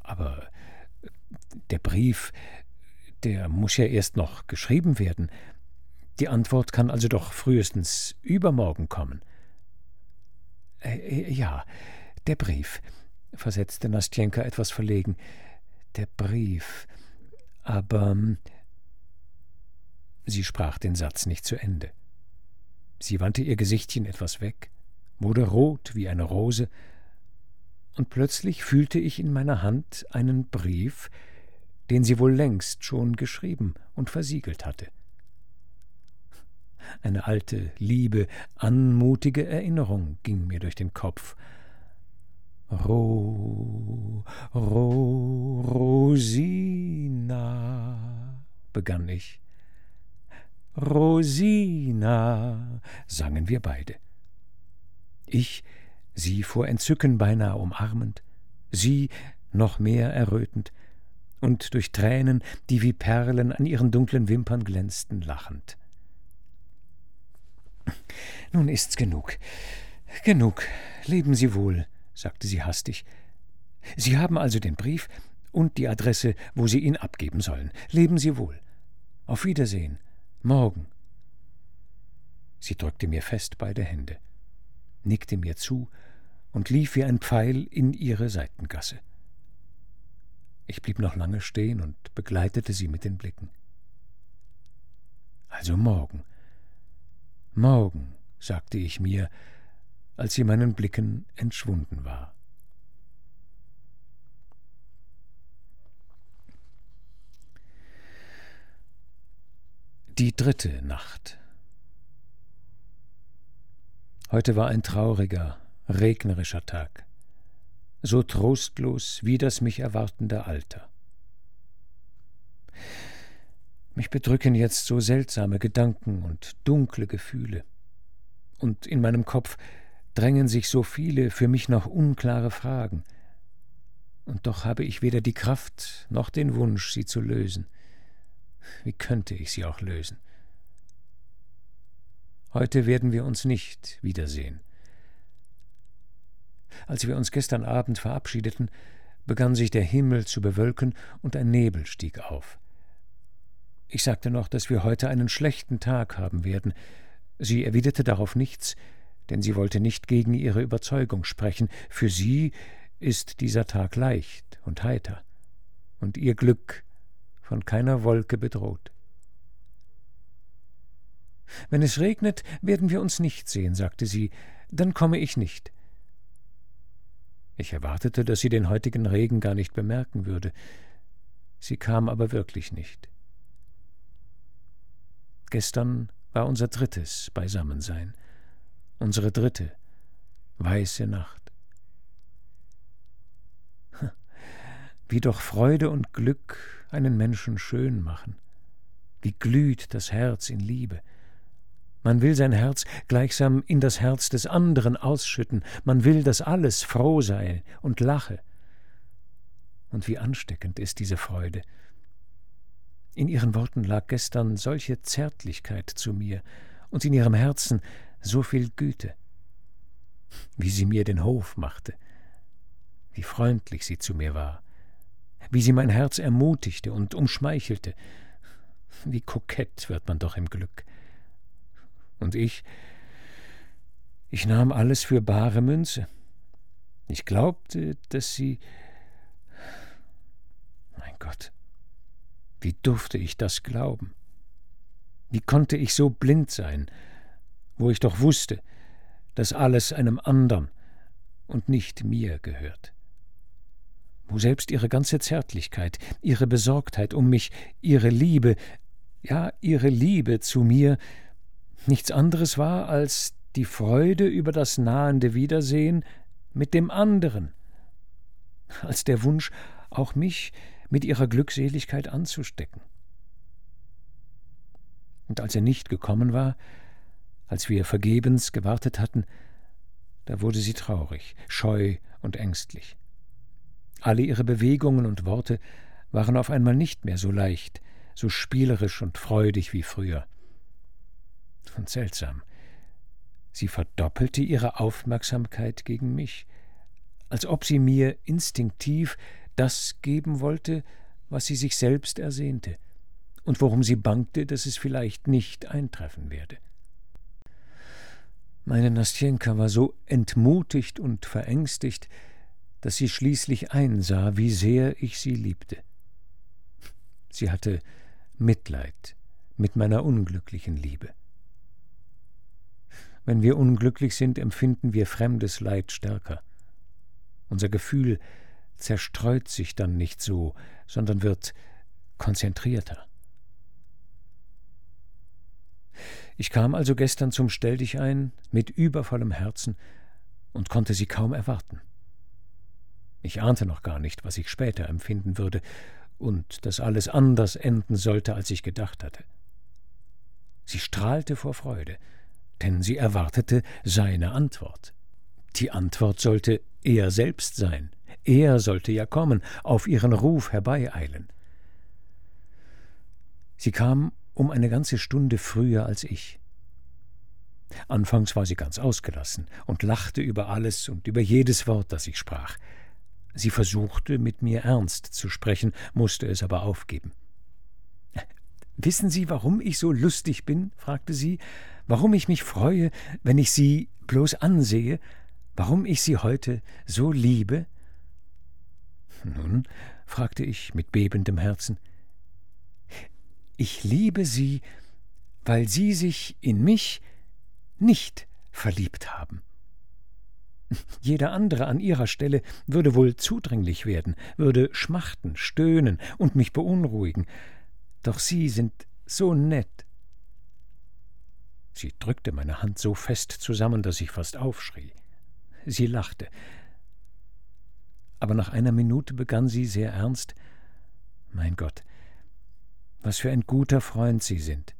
Aber der Brief, der muss ja erst noch geschrieben werden. Die Antwort kann also doch frühestens übermorgen kommen. Äh, äh ja, der Brief, versetzte Nastjenka etwas verlegen. Der Brief. Aber. Ähm, sie sprach den Satz nicht zu Ende. Sie wandte ihr Gesichtchen etwas weg, wurde rot wie eine Rose, und plötzlich fühlte ich in meiner Hand einen Brief, den sie wohl längst schon geschrieben und versiegelt hatte. Eine alte, liebe, anmutige Erinnerung ging mir durch den Kopf. Ro, Ro, Rosina, begann ich. Rosina, sangen wir beide. Ich, sie vor Entzücken beinahe umarmend, sie noch mehr errötend und durch Tränen, die wie Perlen an ihren dunklen Wimpern glänzten, lachend. Nun ist's genug. Genug. Leben Sie wohl, sagte sie hastig. Sie haben also den Brief und die Adresse, wo Sie ihn abgeben sollen. Leben Sie wohl. Auf Wiedersehen. Morgen. Sie drückte mir fest beide Hände, nickte mir zu und lief wie ein Pfeil in ihre Seitengasse. Ich blieb noch lange stehen und begleitete sie mit den Blicken. Also morgen. Morgen, sagte ich mir, als sie meinen Blicken entschwunden war. Die dritte Nacht. Heute war ein trauriger, regnerischer Tag, so trostlos wie das mich erwartende Alter. Mich bedrücken jetzt so seltsame Gedanken und dunkle Gefühle, und in meinem Kopf drängen sich so viele für mich noch unklare Fragen, und doch habe ich weder die Kraft noch den Wunsch, sie zu lösen. Wie könnte ich sie auch lösen? Heute werden wir uns nicht wiedersehen. Als wir uns gestern Abend verabschiedeten, begann sich der Himmel zu bewölken und ein Nebel stieg auf. Ich sagte noch, dass wir heute einen schlechten Tag haben werden. Sie erwiderte darauf nichts, denn sie wollte nicht gegen ihre Überzeugung sprechen. Für sie ist dieser Tag leicht und heiter, und ihr Glück von keiner Wolke bedroht. Wenn es regnet, werden wir uns nicht sehen, sagte sie, dann komme ich nicht. Ich erwartete, dass sie den heutigen Regen gar nicht bemerken würde. Sie kam aber wirklich nicht. Gestern war unser drittes Beisammensein, unsere dritte weiße Nacht. Wie doch Freude und Glück einen Menschen schön machen, wie glüht das Herz in Liebe, man will sein Herz gleichsam in das Herz des anderen ausschütten, man will, dass alles froh sei und lache. Und wie ansteckend ist diese Freude. In ihren Worten lag gestern solche Zärtlichkeit zu mir und in ihrem Herzen so viel Güte. Wie sie mir den Hof machte, wie freundlich sie zu mir war, wie sie mein Herz ermutigte und umschmeichelte, wie kokett wird man doch im Glück. Und ich, ich nahm alles für bare Münze. Ich glaubte, dass sie. Mein Gott, wie durfte ich das glauben? Wie konnte ich so blind sein, wo ich doch wusste, dass alles einem andern und nicht mir gehört? Wo selbst ihre ganze Zärtlichkeit, ihre Besorgtheit um mich, ihre Liebe, ja ihre Liebe zu mir nichts anderes war als die Freude über das nahende Wiedersehen mit dem anderen, als der Wunsch, auch mich mit ihrer Glückseligkeit anzustecken. Und als er nicht gekommen war, als wir vergebens gewartet hatten, da wurde sie traurig, scheu und ängstlich. Alle ihre Bewegungen und Worte waren auf einmal nicht mehr so leicht, so spielerisch und freudig wie früher und seltsam. Sie verdoppelte ihre Aufmerksamkeit gegen mich, als ob sie mir instinktiv das geben wollte, was sie sich selbst ersehnte, und worum sie bangte, dass es vielleicht nicht eintreffen werde. Meine Nastjenka war so entmutigt und verängstigt, dass sie schließlich einsah, wie sehr ich sie liebte. Sie hatte Mitleid mit meiner unglücklichen Liebe. Wenn wir unglücklich sind, empfinden wir fremdes Leid stärker. Unser Gefühl zerstreut sich dann nicht so, sondern wird konzentrierter. Ich kam also gestern zum Stelldichein mit übervollem Herzen und konnte sie kaum erwarten. Ich ahnte noch gar nicht, was ich später empfinden würde und dass alles anders enden sollte, als ich gedacht hatte. Sie strahlte vor Freude, denn sie erwartete seine Antwort. Die Antwort sollte er selbst sein. Er sollte ja kommen, auf ihren Ruf herbeieilen. Sie kam um eine ganze Stunde früher als ich. Anfangs war sie ganz ausgelassen und lachte über alles und über jedes Wort, das ich sprach. Sie versuchte, mit mir ernst zu sprechen, musste es aber aufgeben. Wissen Sie, warum ich so lustig bin? fragte sie, warum ich mich freue, wenn ich Sie bloß ansehe, warum ich Sie heute so liebe? Nun, fragte ich mit bebendem Herzen, ich liebe Sie, weil Sie sich in mich nicht verliebt haben. Jeder andere an ihrer Stelle würde wohl zudringlich werden, würde schmachten, stöhnen und mich beunruhigen. Doch Sie sind so nett. Sie drückte meine Hand so fest zusammen, dass ich fast aufschrie. Sie lachte. Aber nach einer Minute begann sie sehr ernst Mein Gott, was für ein guter Freund Sie sind.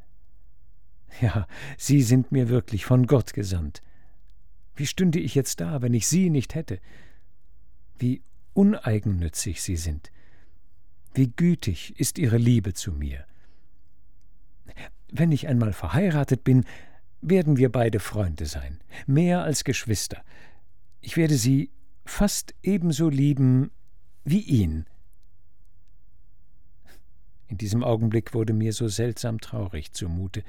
Ja, Sie sind mir wirklich von Gott gesandt. Wie stünde ich jetzt da, wenn ich Sie nicht hätte? Wie uneigennützig Sie sind. Wie gütig ist Ihre Liebe zu mir. Wenn ich einmal verheiratet bin, werden wir beide Freunde sein, mehr als Geschwister. Ich werde Sie fast ebenso lieben wie ihn. In diesem Augenblick wurde mir so seltsam traurig zumute.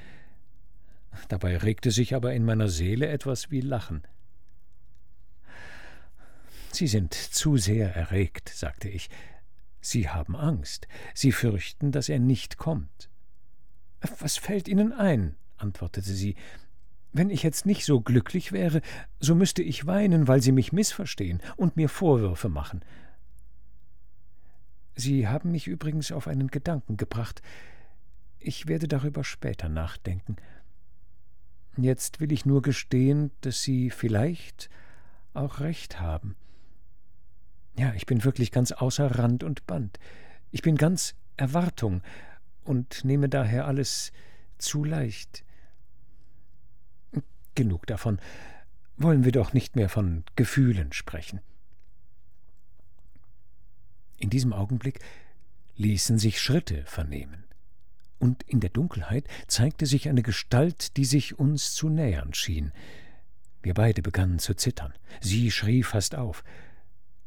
Dabei regte sich aber in meiner Seele etwas wie Lachen. Sie sind zu sehr erregt, sagte ich. Sie haben Angst. Sie fürchten, dass er nicht kommt. Was fällt Ihnen ein? antwortete sie. Wenn ich jetzt nicht so glücklich wäre, so müsste ich weinen, weil Sie mich missverstehen und mir Vorwürfe machen. Sie haben mich übrigens auf einen Gedanken gebracht. Ich werde darüber später nachdenken. Jetzt will ich nur gestehen, dass Sie vielleicht auch recht haben. Ja, ich bin wirklich ganz außer Rand und Band. Ich bin ganz Erwartung und nehme daher alles zu leicht. Genug davon. Wollen wir doch nicht mehr von Gefühlen sprechen. In diesem Augenblick ließen sich Schritte vernehmen und in der Dunkelheit zeigte sich eine Gestalt, die sich uns zu nähern schien. Wir beide begannen zu zittern. Sie schrie fast auf.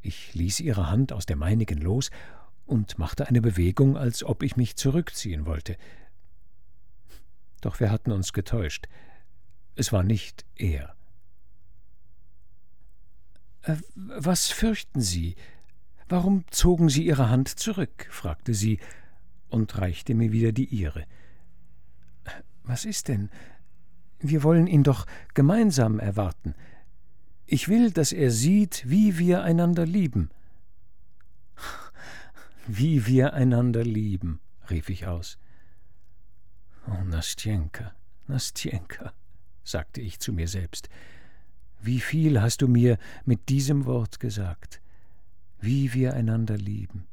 Ich ließ ihre Hand aus der meinigen los und machte eine Bewegung, als ob ich mich zurückziehen wollte. Doch wir hatten uns getäuscht. Es war nicht er. Äh, was fürchten Sie? Warum zogen Sie Ihre Hand zurück? fragte sie und reichte mir wieder die ihre. Was ist denn? Wir wollen ihn doch gemeinsam erwarten. Ich will, dass er sieht, wie wir einander lieben. Wie wir einander lieben, rief ich aus. Oh, Nastjenka, Nastjenka, sagte ich zu mir selbst, wie viel hast du mir mit diesem Wort gesagt, wie wir einander lieben.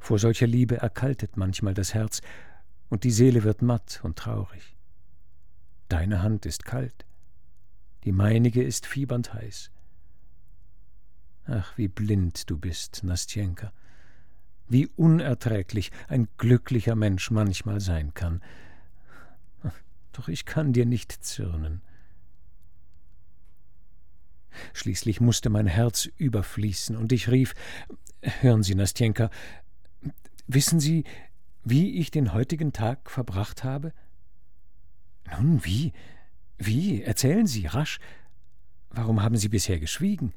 Vor solcher Liebe erkaltet manchmal das Herz, und die Seele wird matt und traurig. Deine Hand ist kalt, die meinige ist fiebernd heiß. Ach, wie blind du bist, Nastjenka, wie unerträglich ein glücklicher Mensch manchmal sein kann. Doch ich kann dir nicht zürnen. Schließlich musste mein Herz überfließen, und ich rief Hören Sie, Nastjenka, Wissen Sie, wie ich den heutigen Tag verbracht habe? Nun, wie? Wie? Erzählen Sie rasch. Warum haben Sie bisher geschwiegen?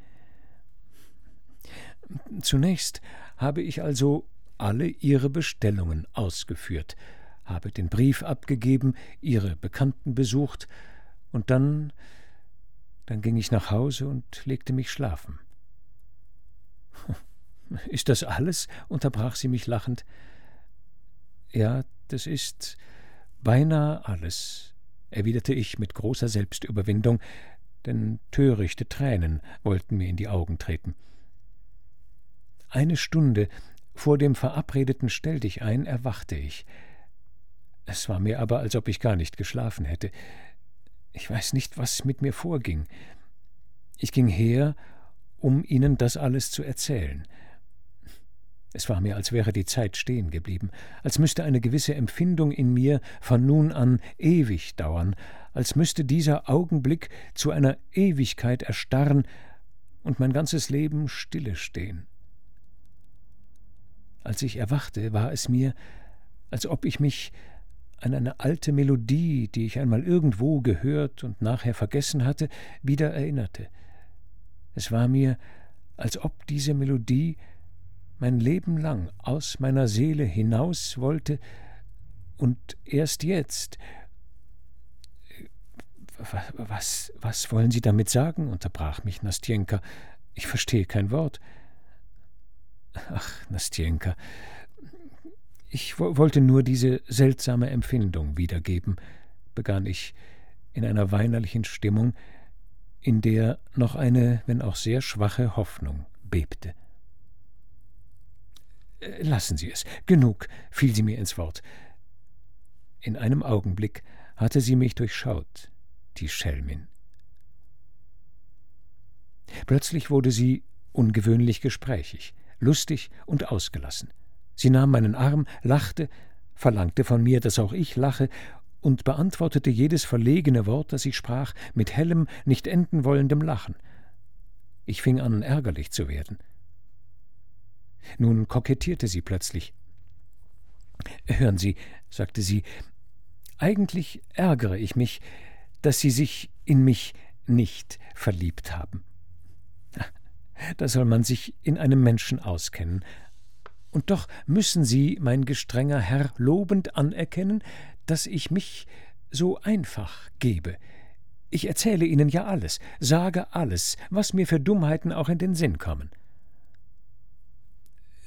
Zunächst habe ich also alle Ihre Bestellungen ausgeführt, habe den Brief abgegeben, Ihre Bekannten besucht, und dann dann ging ich nach Hause und legte mich schlafen. Ist das alles? unterbrach sie mich lachend. Ja, das ist beinahe alles, erwiderte ich mit großer Selbstüberwindung, denn törichte Tränen wollten mir in die Augen treten. Eine Stunde vor dem verabredeten Stelldichein erwachte ich. Es war mir aber, als ob ich gar nicht geschlafen hätte. Ich weiß nicht, was mit mir vorging. Ich ging her, um Ihnen das alles zu erzählen. Es war mir, als wäre die Zeit stehen geblieben, als müsste eine gewisse Empfindung in mir von nun an ewig dauern, als müsste dieser Augenblick zu einer Ewigkeit erstarren und mein ganzes Leben stille stehen. Als ich erwachte, war es mir, als ob ich mich an eine alte Melodie, die ich einmal irgendwo gehört und nachher vergessen hatte, wieder erinnerte. Es war mir, als ob diese Melodie mein Leben lang aus meiner Seele hinaus wollte und erst jetzt. Was, was wollen Sie damit sagen? unterbrach mich Nastjenka. Ich verstehe kein Wort. Ach, Nastjenka, ich wollte nur diese seltsame Empfindung wiedergeben, begann ich in einer weinerlichen Stimmung, in der noch eine, wenn auch sehr schwache Hoffnung bebte. Äh, lassen Sie es. Genug, fiel sie mir ins Wort. In einem Augenblick hatte sie mich durchschaut, die Schelmin. Plötzlich wurde sie ungewöhnlich gesprächig, lustig und ausgelassen. Sie nahm meinen Arm, lachte, verlangte von mir, dass auch ich lache, und beantwortete jedes verlegene Wort, das ich sprach, mit hellem, nicht enden wollendem Lachen. Ich fing an, ärgerlich zu werden. Nun kokettierte sie plötzlich. Hören Sie, sagte sie, eigentlich ärgere ich mich, dass Sie sich in mich nicht verliebt haben. Da soll man sich in einem Menschen auskennen, und doch müssen Sie, mein gestrenger Herr, lobend anerkennen, dass ich mich so einfach gebe. Ich erzähle Ihnen ja alles, sage alles, was mir für Dummheiten auch in den Sinn kommen.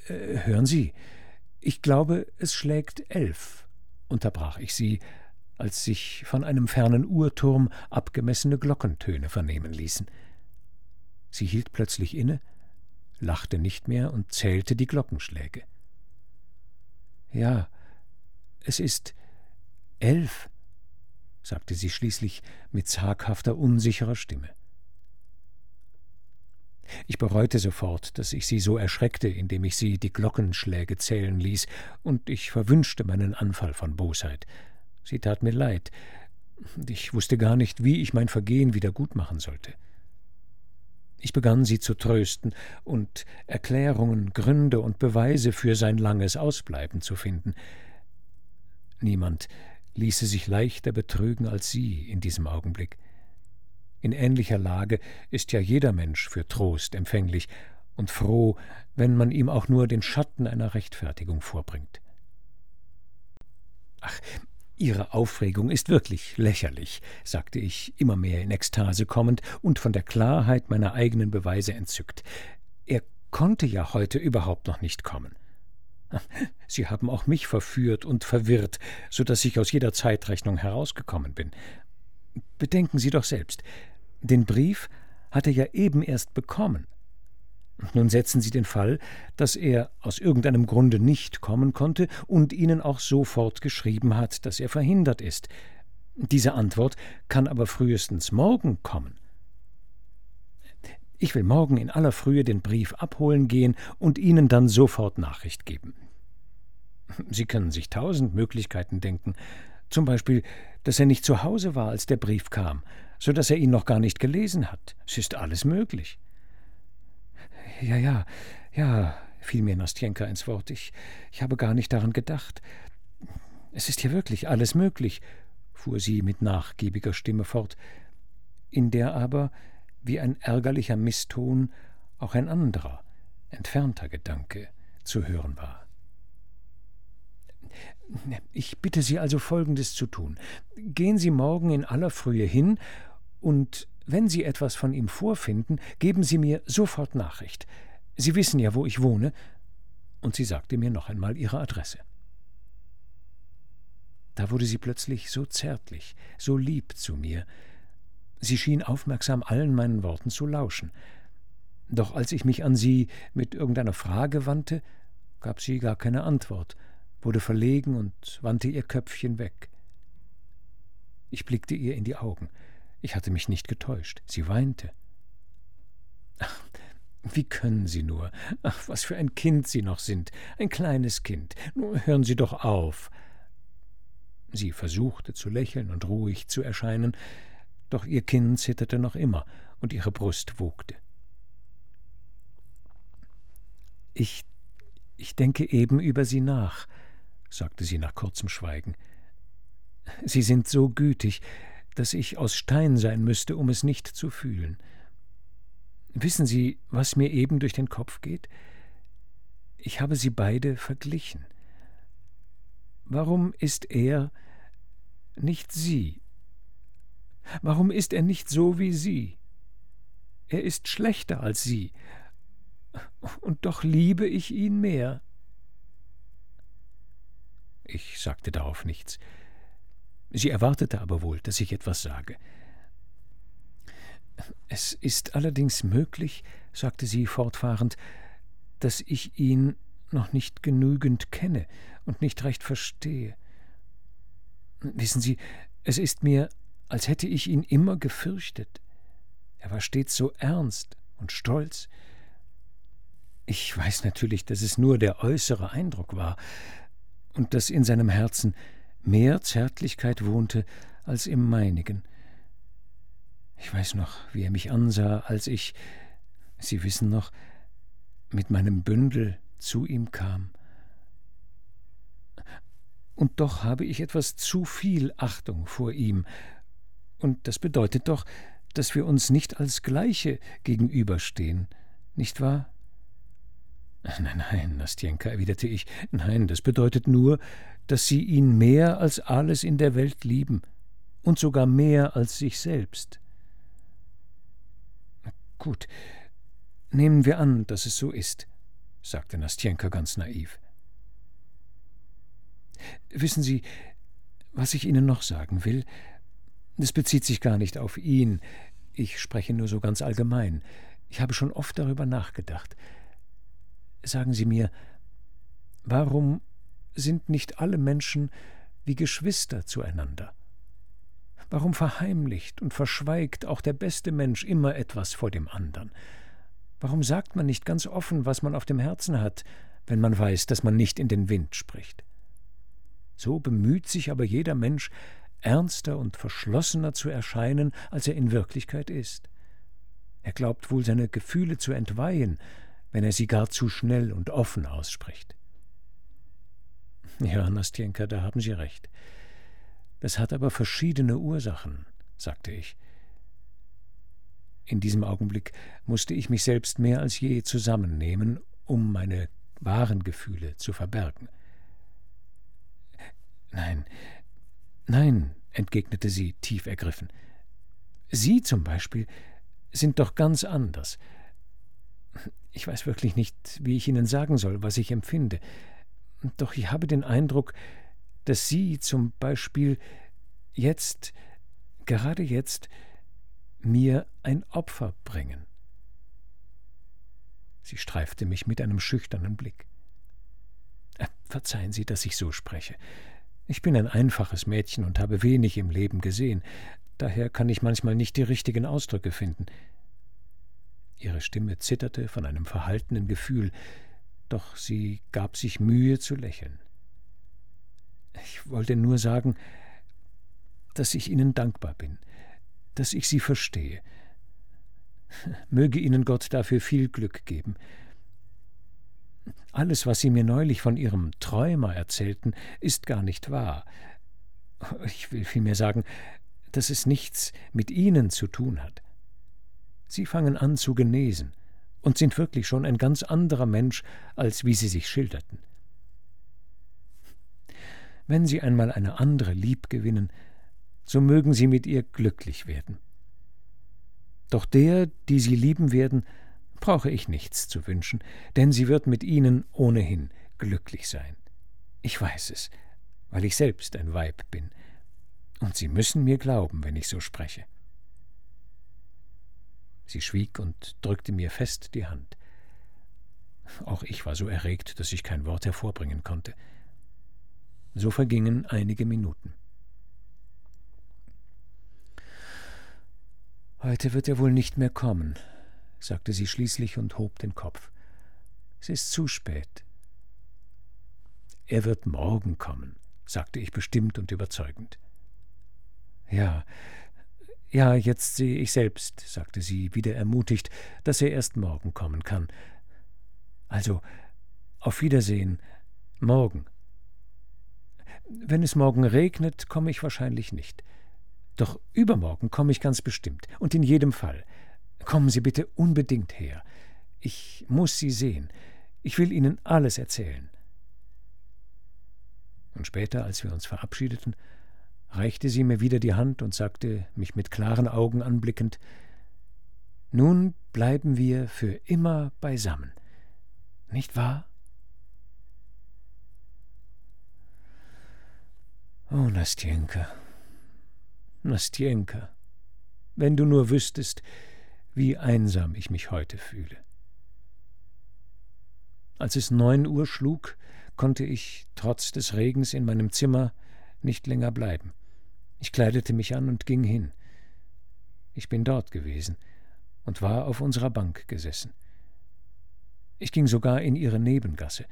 Äh, hören Sie, ich glaube, es schlägt elf, unterbrach ich sie, als sich von einem fernen Uhrturm abgemessene Glockentöne vernehmen ließen. Sie hielt plötzlich inne, lachte nicht mehr und zählte die Glockenschläge. Ja, es ist elf, sagte sie schließlich mit zaghafter, unsicherer Stimme. Ich bereute sofort, dass ich sie so erschreckte, indem ich sie die Glockenschläge zählen ließ, und ich verwünschte meinen Anfall von Bosheit. Sie tat mir leid, und ich wusste gar nicht, wie ich mein Vergehen wieder gut machen sollte. Ich begann sie zu trösten und Erklärungen, Gründe und Beweise für sein langes Ausbleiben zu finden. Niemand ließe sich leichter betrügen als sie in diesem Augenblick. In ähnlicher Lage ist ja jeder Mensch für Trost empfänglich und froh, wenn man ihm auch nur den Schatten einer Rechtfertigung vorbringt. Ach, Ihre Aufregung ist wirklich lächerlich, sagte ich, immer mehr in Ekstase kommend und von der Klarheit meiner eigenen Beweise entzückt. Er konnte ja heute überhaupt noch nicht kommen. Sie haben auch mich verführt und verwirrt, so dass ich aus jeder Zeitrechnung herausgekommen bin. Bedenken Sie doch selbst, den Brief hat er ja eben erst bekommen. Nun setzen Sie den Fall, dass er aus irgendeinem Grunde nicht kommen konnte und Ihnen auch sofort geschrieben hat, dass er verhindert ist. Diese Antwort kann aber frühestens morgen kommen. Ich will morgen in aller Frühe den Brief abholen gehen und Ihnen dann sofort Nachricht geben. Sie können sich tausend Möglichkeiten denken, zum Beispiel, dass er nicht zu Hause war, als der Brief kam, so dass er ihn noch gar nicht gelesen hat. Es ist alles möglich. Ja, ja, ja, fiel mir Nastjenka ins Wort. Ich, ich habe gar nicht daran gedacht. Es ist ja wirklich alles möglich, fuhr sie mit nachgiebiger Stimme fort, in der aber, wie ein ärgerlicher Misston, auch ein anderer, entfernter Gedanke zu hören war. Ich bitte Sie also Folgendes zu tun. Gehen Sie morgen in aller Frühe hin, und wenn Sie etwas von ihm vorfinden, geben Sie mir sofort Nachricht. Sie wissen ja, wo ich wohne. Und sie sagte mir noch einmal ihre Adresse. Da wurde sie plötzlich so zärtlich, so lieb zu mir. Sie schien aufmerksam allen meinen Worten zu lauschen. Doch als ich mich an sie mit irgendeiner Frage wandte, gab sie gar keine Antwort, wurde verlegen und wandte ihr Köpfchen weg. Ich blickte ihr in die Augen. Ich hatte mich nicht getäuscht. Sie weinte. Ach, wie können Sie nur? Ach, was für ein Kind Sie noch sind. Ein kleines Kind. Nur hören Sie doch auf. Sie versuchte zu lächeln und ruhig zu erscheinen, doch ihr Kinn zitterte noch immer und ihre Brust wogte. Ich, ich denke eben über Sie nach, sagte sie nach kurzem Schweigen. Sie sind so gütig, dass ich aus Stein sein müsste, um es nicht zu fühlen. Wissen Sie, was mir eben durch den Kopf geht? Ich habe sie beide verglichen. Warum ist er nicht sie? Warum ist er nicht so wie sie? Er ist schlechter als sie, und doch liebe ich ihn mehr. Ich sagte darauf nichts. Sie erwartete aber wohl, dass ich etwas sage. Es ist allerdings möglich, sagte sie fortfahrend, dass ich ihn noch nicht genügend kenne und nicht recht verstehe. Wissen Sie, es ist mir, als hätte ich ihn immer gefürchtet. Er war stets so ernst und stolz. Ich weiß natürlich, dass es nur der äußere Eindruck war und dass in seinem Herzen mehr Zärtlichkeit wohnte als im meinigen. Ich weiß noch, wie er mich ansah, als ich, Sie wissen noch, mit meinem Bündel zu ihm kam. Und doch habe ich etwas zu viel Achtung vor ihm, und das bedeutet doch, dass wir uns nicht als Gleiche gegenüberstehen, nicht wahr? Nein, nein, Nastjenka, erwiderte ich, nein, das bedeutet nur, dass Sie ihn mehr als alles in der Welt lieben und sogar mehr als sich selbst. Gut, nehmen wir an, dass es so ist, sagte Nastjenka ganz naiv. Wissen Sie, was ich Ihnen noch sagen will? Es bezieht sich gar nicht auf ihn. Ich spreche nur so ganz allgemein. Ich habe schon oft darüber nachgedacht. Sagen Sie mir, warum sind nicht alle Menschen wie Geschwister zueinander? Warum verheimlicht und verschweigt auch der beste Mensch immer etwas vor dem anderen? Warum sagt man nicht ganz offen, was man auf dem Herzen hat, wenn man weiß, dass man nicht in den Wind spricht? So bemüht sich aber jeder Mensch, ernster und verschlossener zu erscheinen, als er in Wirklichkeit ist. Er glaubt wohl, seine Gefühle zu entweihen, wenn er sie gar zu schnell und offen ausspricht. Ja, Nastjenka, da haben Sie recht. Das hat aber verschiedene Ursachen, sagte ich. In diesem Augenblick musste ich mich selbst mehr als je zusammennehmen, um meine wahren Gefühle zu verbergen. Nein, nein, entgegnete sie tief ergriffen. Sie zum Beispiel sind doch ganz anders. Ich weiß wirklich nicht, wie ich Ihnen sagen soll, was ich empfinde. Doch ich habe den Eindruck, dass Sie zum Beispiel jetzt, gerade jetzt, mir ein Opfer bringen. Sie streifte mich mit einem schüchternen Blick. Äh, verzeihen Sie, dass ich so spreche. Ich bin ein einfaches Mädchen und habe wenig im Leben gesehen, daher kann ich manchmal nicht die richtigen Ausdrücke finden. Ihre Stimme zitterte von einem verhaltenen Gefühl, doch sie gab sich Mühe zu lächeln. Ich wollte nur sagen, dass ich Ihnen dankbar bin, dass ich Sie verstehe. Möge Ihnen Gott dafür viel Glück geben. Alles, was Sie mir neulich von Ihrem Träumer erzählten, ist gar nicht wahr. Ich will vielmehr sagen, dass es nichts mit Ihnen zu tun hat. Sie fangen an zu genesen und sind wirklich schon ein ganz anderer Mensch, als wie Sie sich schilderten. Wenn Sie einmal eine andere lieb gewinnen, so mögen Sie mit ihr glücklich werden. Doch der, die Sie lieben werden, brauche ich nichts zu wünschen, denn sie wird mit Ihnen ohnehin glücklich sein. Ich weiß es, weil ich selbst ein Weib bin, und Sie müssen mir glauben, wenn ich so spreche. Sie schwieg und drückte mir fest die Hand. Auch ich war so erregt, dass ich kein Wort hervorbringen konnte. So vergingen einige Minuten. Heute wird er wohl nicht mehr kommen, sagte sie schließlich und hob den Kopf. Es ist zu spät. Er wird morgen kommen, sagte ich bestimmt und überzeugend. Ja, ja, jetzt sehe ich selbst, sagte sie, wieder ermutigt, dass er erst morgen kommen kann. Also, auf Wiedersehen, morgen. Wenn es morgen regnet, komme ich wahrscheinlich nicht. Doch übermorgen komme ich ganz bestimmt, und in jedem Fall. Kommen Sie bitte unbedingt her. Ich muss Sie sehen. Ich will Ihnen alles erzählen. Und später, als wir uns verabschiedeten, reichte sie mir wieder die Hand und sagte, mich mit klaren Augen anblickend, Nun bleiben wir für immer beisammen, nicht wahr? Oh, Nastjenka, Nastjenka, wenn du nur wüsstest, wie einsam ich mich heute fühle. Als es neun Uhr schlug, konnte ich, trotz des Regens in meinem Zimmer, nicht länger bleiben. Ich kleidete mich an und ging hin. Ich bin dort gewesen und war auf unserer Bank gesessen. Ich ging sogar in ihre Nebengasse.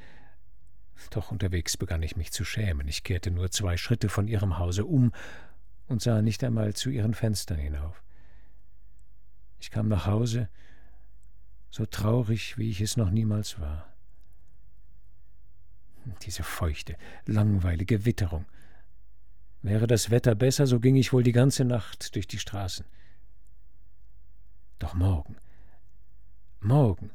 Doch unterwegs begann ich mich zu schämen. Ich kehrte nur zwei Schritte von ihrem Hause um und sah nicht einmal zu ihren Fenstern hinauf. Ich kam nach Hause, so traurig, wie ich es noch niemals war. Diese feuchte, langweilige Witterung. Wäre das Wetter besser, so ging ich wohl die ganze Nacht durch die Straßen. Doch morgen, morgen,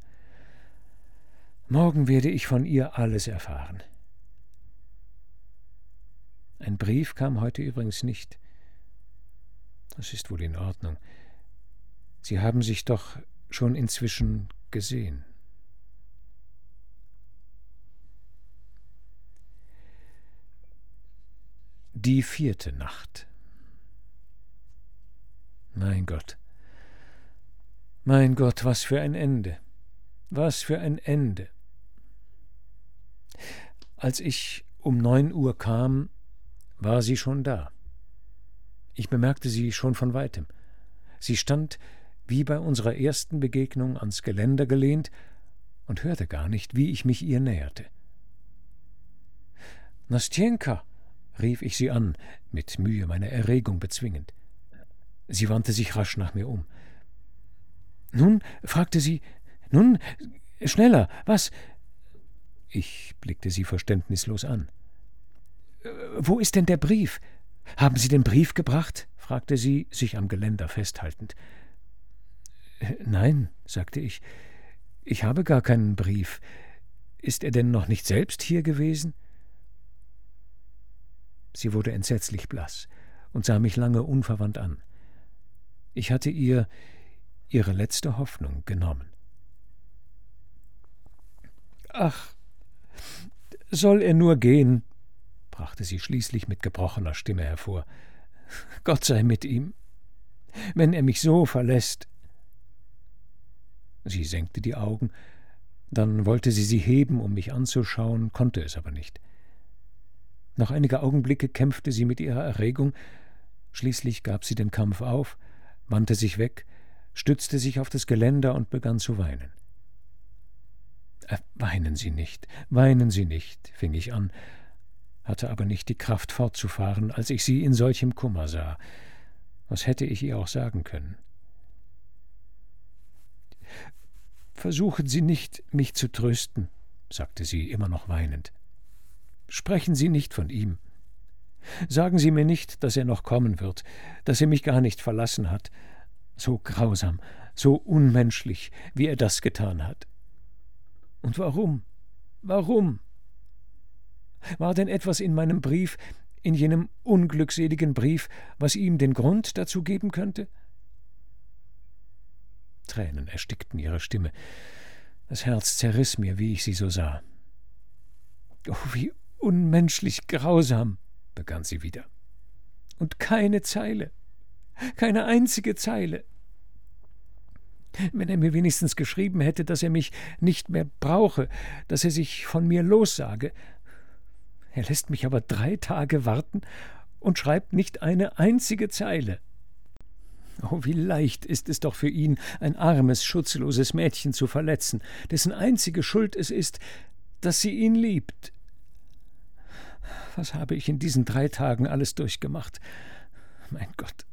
morgen werde ich von ihr alles erfahren. Ein Brief kam heute übrigens nicht. Das ist wohl in Ordnung. Sie haben sich doch schon inzwischen gesehen. Die vierte Nacht. Mein Gott, mein Gott, was für ein Ende, was für ein Ende. Als ich um neun Uhr kam, war sie schon da. Ich bemerkte sie schon von weitem. Sie stand, wie bei unserer ersten Begegnung, ans Geländer gelehnt und hörte gar nicht, wie ich mich ihr näherte. Nastjenka, rief ich sie an, mit Mühe meine Erregung bezwingend. Sie wandte sich rasch nach mir um. Nun, fragte sie, nun, schneller, was? Ich blickte sie verständnislos an. Wo ist denn der Brief? Haben Sie den Brief gebracht? fragte sie, sich am Geländer festhaltend. Nein, sagte ich, ich habe gar keinen Brief. Ist er denn noch nicht selbst hier gewesen? Sie wurde entsetzlich blass und sah mich lange unverwandt an. Ich hatte ihr ihre letzte Hoffnung genommen. Ach, soll er nur gehen, brachte sie schließlich mit gebrochener Stimme hervor. Gott sei mit ihm. Wenn er mich so verlässt. Sie senkte die Augen, dann wollte sie sie heben, um mich anzuschauen, konnte es aber nicht. Noch einige Augenblicke kämpfte sie mit ihrer Erregung, schließlich gab sie den Kampf auf, wandte sich weg, stützte sich auf das Geländer und begann zu weinen. Äh, weinen Sie nicht, weinen Sie nicht, fing ich an, hatte aber nicht die Kraft fortzufahren, als ich sie in solchem Kummer sah. Was hätte ich ihr auch sagen können? Versuchen Sie nicht, mich zu trösten, sagte sie immer noch weinend. Sprechen Sie nicht von ihm. Sagen Sie mir nicht, dass er noch kommen wird, dass er mich gar nicht verlassen hat. So grausam, so unmenschlich, wie er das getan hat. Und warum? Warum? War denn etwas in meinem Brief, in jenem unglückseligen Brief, was ihm den Grund dazu geben könnte? Tränen erstickten ihre Stimme. Das Herz zerriss mir, wie ich sie so sah. Oh, wie unmenschlich grausam, begann sie wieder. Und keine Zeile, keine einzige Zeile. Wenn er mir wenigstens geschrieben hätte, dass er mich nicht mehr brauche, dass er sich von mir lossage. Er lässt mich aber drei Tage warten und schreibt nicht eine einzige Zeile. Oh, wie leicht ist es doch für ihn, ein armes, schutzloses Mädchen zu verletzen, dessen einzige Schuld es ist, dass sie ihn liebt. Was habe ich in diesen drei Tagen alles durchgemacht? Mein Gott.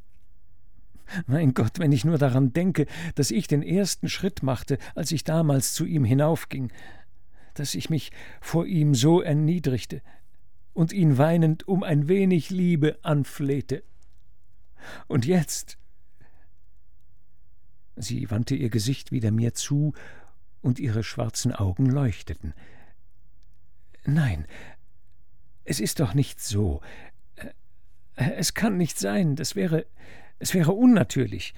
Mein Gott, wenn ich nur daran denke, dass ich den ersten Schritt machte, als ich damals zu ihm hinaufging, dass ich mich vor ihm so erniedrigte und ihn weinend um ein wenig Liebe anflehte. Und jetzt. Sie wandte ihr Gesicht wieder mir zu, und ihre schwarzen Augen leuchteten. Nein, es ist doch nicht so. Äh, es kann nicht sein, das wäre. es wäre unnatürlich.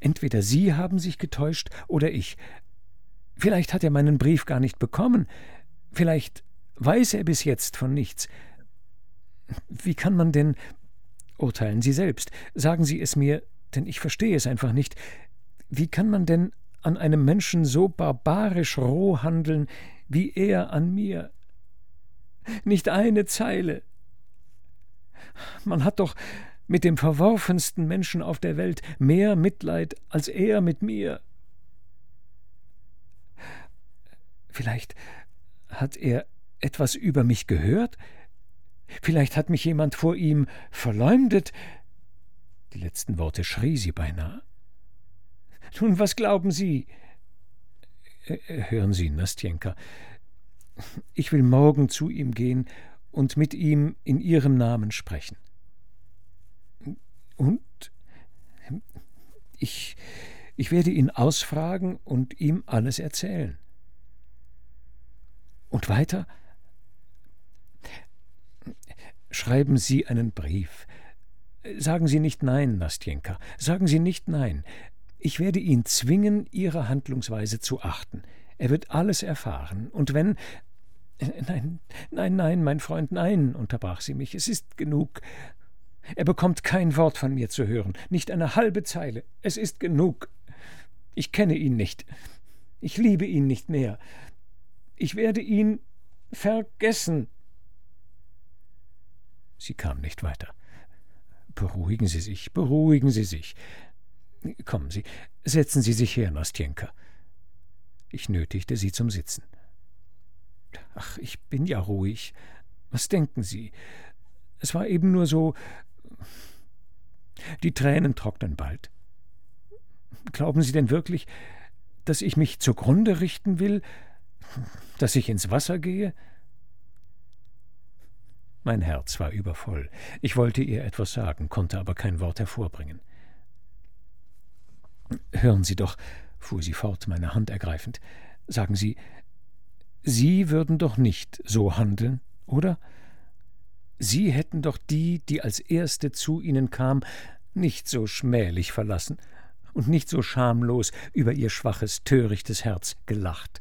Entweder Sie haben sich getäuscht oder ich. Vielleicht hat er meinen Brief gar nicht bekommen. Vielleicht weiß er bis jetzt von nichts. Wie kann man denn. Urteilen Sie selbst. Sagen Sie es mir, denn ich verstehe es einfach nicht. Wie kann man denn an einem Menschen so barbarisch roh handeln, wie er an mir? Nicht eine Zeile. Man hat doch mit dem verworfensten Menschen auf der Welt mehr Mitleid als er mit mir. Vielleicht hat er etwas über mich gehört? Vielleicht hat mich jemand vor ihm verleumdet? Die letzten Worte schrie sie beinahe. Nun, was glauben Sie? Hören Sie, Nastjenka, ich will morgen zu ihm gehen und mit ihm in Ihrem Namen sprechen. Und ich, ich werde ihn ausfragen und ihm alles erzählen. Und weiter? Schreiben Sie einen Brief. Sagen Sie nicht Nein, Nastjenka. Sagen Sie nicht Nein. Ich werde ihn zwingen, Ihre Handlungsweise zu achten. Er wird alles erfahren. Und wenn. Nein, nein, nein, mein Freund, nein, unterbrach sie mich. Es ist genug. Er bekommt kein Wort von mir zu hören, nicht eine halbe Zeile. Es ist genug. Ich kenne ihn nicht. Ich liebe ihn nicht mehr. Ich werde ihn vergessen. Sie kam nicht weiter. Beruhigen Sie sich, beruhigen Sie sich. Kommen Sie, setzen Sie sich her, Nastjenka. Ich nötigte sie zum Sitzen. Ach, ich bin ja ruhig. Was denken Sie? Es war eben nur so. Die Tränen trocknen bald. Glauben Sie denn wirklich, dass ich mich zugrunde richten will, dass ich ins Wasser gehe? Mein Herz war übervoll. Ich wollte ihr etwas sagen, konnte aber kein Wort hervorbringen. Hören Sie doch, fuhr sie fort, meine Hand ergreifend, sagen Sie, Sie würden doch nicht so handeln, oder? Sie hätten doch die, die als erste zu Ihnen kam, nicht so schmählich verlassen und nicht so schamlos über ihr schwaches, törichtes Herz gelacht.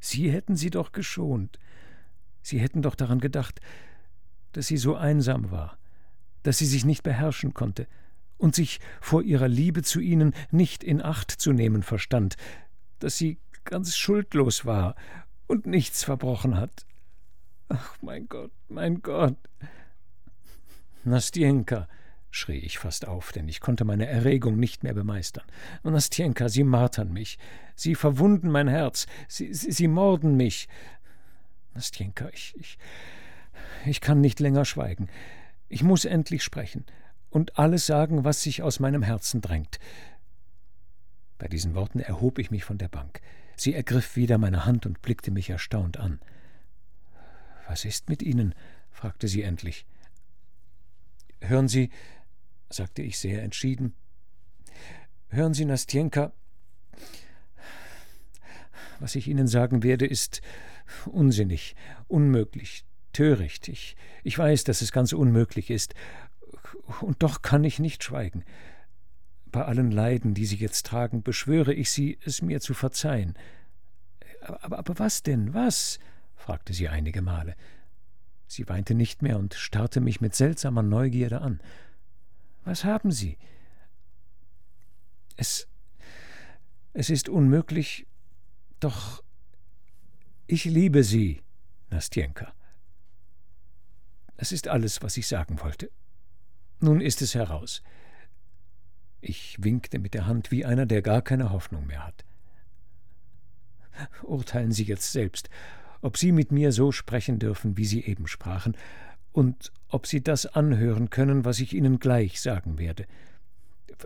Sie hätten sie doch geschont. Sie hätten doch daran gedacht, dass sie so einsam war, dass sie sich nicht beherrschen konnte, und sich vor ihrer Liebe zu ihnen nicht in Acht zu nehmen verstand, dass sie ganz schuldlos war und nichts verbrochen hat. Ach, mein Gott, mein Gott. Nastjenka, schrie ich fast auf, denn ich konnte meine Erregung nicht mehr bemeistern. Nastjenka, Sie martern mich, Sie verwunden mein Herz, Sie, Sie, Sie morden mich. Nastjenka, ich, ich, ich kann nicht länger schweigen. Ich muss endlich sprechen und alles sagen, was sich aus meinem Herzen drängt. Bei diesen Worten erhob ich mich von der Bank. Sie ergriff wieder meine Hand und blickte mich erstaunt an. Was ist mit Ihnen? fragte sie endlich. Hören Sie, sagte ich sehr entschieden. Hören Sie, Nastjenka, was ich Ihnen sagen werde, ist unsinnig, unmöglich, töricht. Ich, ich weiß, dass es ganz unmöglich ist, und doch kann ich nicht schweigen. Bei allen Leiden, die Sie jetzt tragen, beschwöre ich Sie, es mir zu verzeihen. Aber, aber was denn, was? fragte sie einige Male. Sie weinte nicht mehr und starrte mich mit seltsamer Neugierde an. Was haben Sie? Es. Es ist unmöglich, doch ich liebe Sie, Nastjenka. Das ist alles, was ich sagen wollte. Nun ist es heraus. Ich winkte mit der Hand wie einer, der gar keine Hoffnung mehr hat. Urteilen Sie jetzt selbst, ob Sie mit mir so sprechen dürfen, wie Sie eben sprachen, und ob Sie das anhören können, was ich Ihnen gleich sagen werde.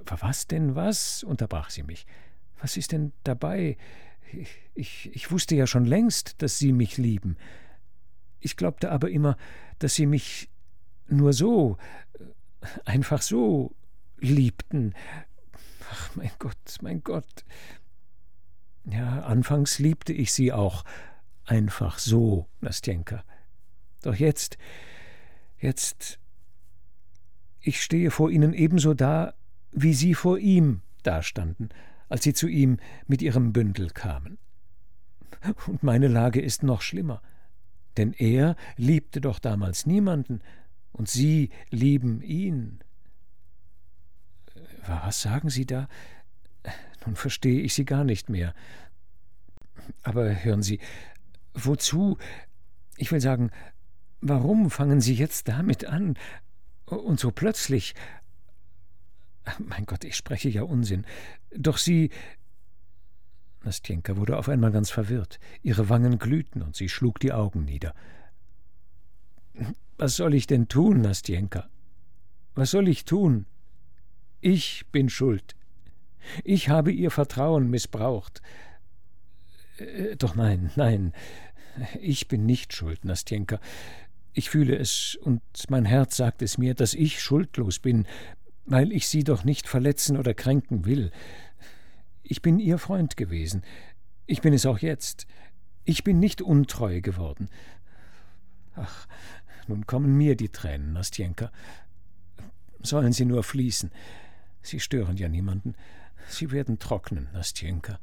Was denn was? unterbrach sie mich. Was ist denn dabei? Ich, ich wusste ja schon längst, dass Sie mich lieben. Ich glaubte aber immer, dass Sie mich nur so, einfach so liebten. Ach, mein Gott, mein Gott. Ja, anfangs liebte ich Sie auch, einfach so, Nastjenka. Doch jetzt, jetzt, ich stehe vor Ihnen ebenso da, wie Sie vor ihm dastanden, als Sie zu ihm mit Ihrem Bündel kamen. Und meine Lage ist noch schlimmer, denn er liebte doch damals niemanden, und Sie lieben ihn. Was sagen Sie da? Nun verstehe ich Sie gar nicht mehr. Aber hören Sie, wozu? Ich will sagen, warum fangen Sie jetzt damit an? Und so plötzlich. Mein Gott, ich spreche ja Unsinn. Doch Sie. Nastjenka wurde auf einmal ganz verwirrt. Ihre Wangen glühten und sie schlug die Augen nieder. Was soll ich denn tun, Nastjenka? Was soll ich tun? Ich bin schuld. Ich habe ihr Vertrauen missbraucht. Äh, doch nein, nein, ich bin nicht schuld, Nastjenka. Ich fühle es, und mein Herz sagt es mir, dass ich schuldlos bin, weil ich sie doch nicht verletzen oder kränken will. Ich bin ihr Freund gewesen. Ich bin es auch jetzt. Ich bin nicht untreu geworden. Ach, nun kommen mir die Tränen, Nastjenka. Sollen sie nur fließen. Sie stören ja niemanden. Sie werden trocknen, Nastjenka.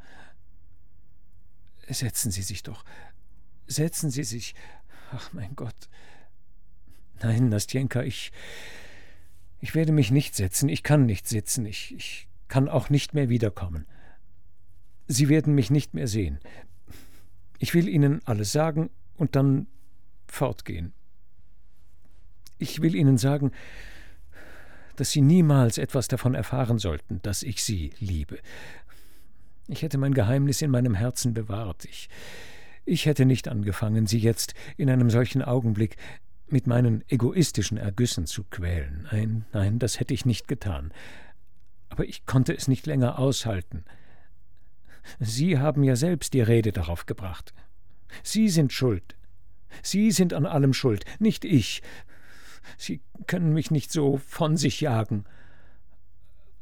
Setzen Sie sich doch. Setzen Sie sich. Ach, mein Gott. Nein, Nastjenka, ich. Ich werde mich nicht setzen. Ich kann nicht sitzen. Ich, ich kann auch nicht mehr wiederkommen. Sie werden mich nicht mehr sehen. Ich will Ihnen alles sagen und dann fortgehen. Ich will Ihnen sagen, dass Sie niemals etwas davon erfahren sollten, dass ich Sie liebe. Ich hätte mein Geheimnis in meinem Herzen bewahrt. Ich, ich hätte nicht angefangen, Sie jetzt in einem solchen Augenblick mit meinen egoistischen Ergüssen zu quälen. Nein, nein, das hätte ich nicht getan. Aber ich konnte es nicht länger aushalten. Sie haben ja selbst die Rede darauf gebracht. Sie sind schuld. Sie sind an allem schuld, nicht ich. Sie können mich nicht so von sich jagen.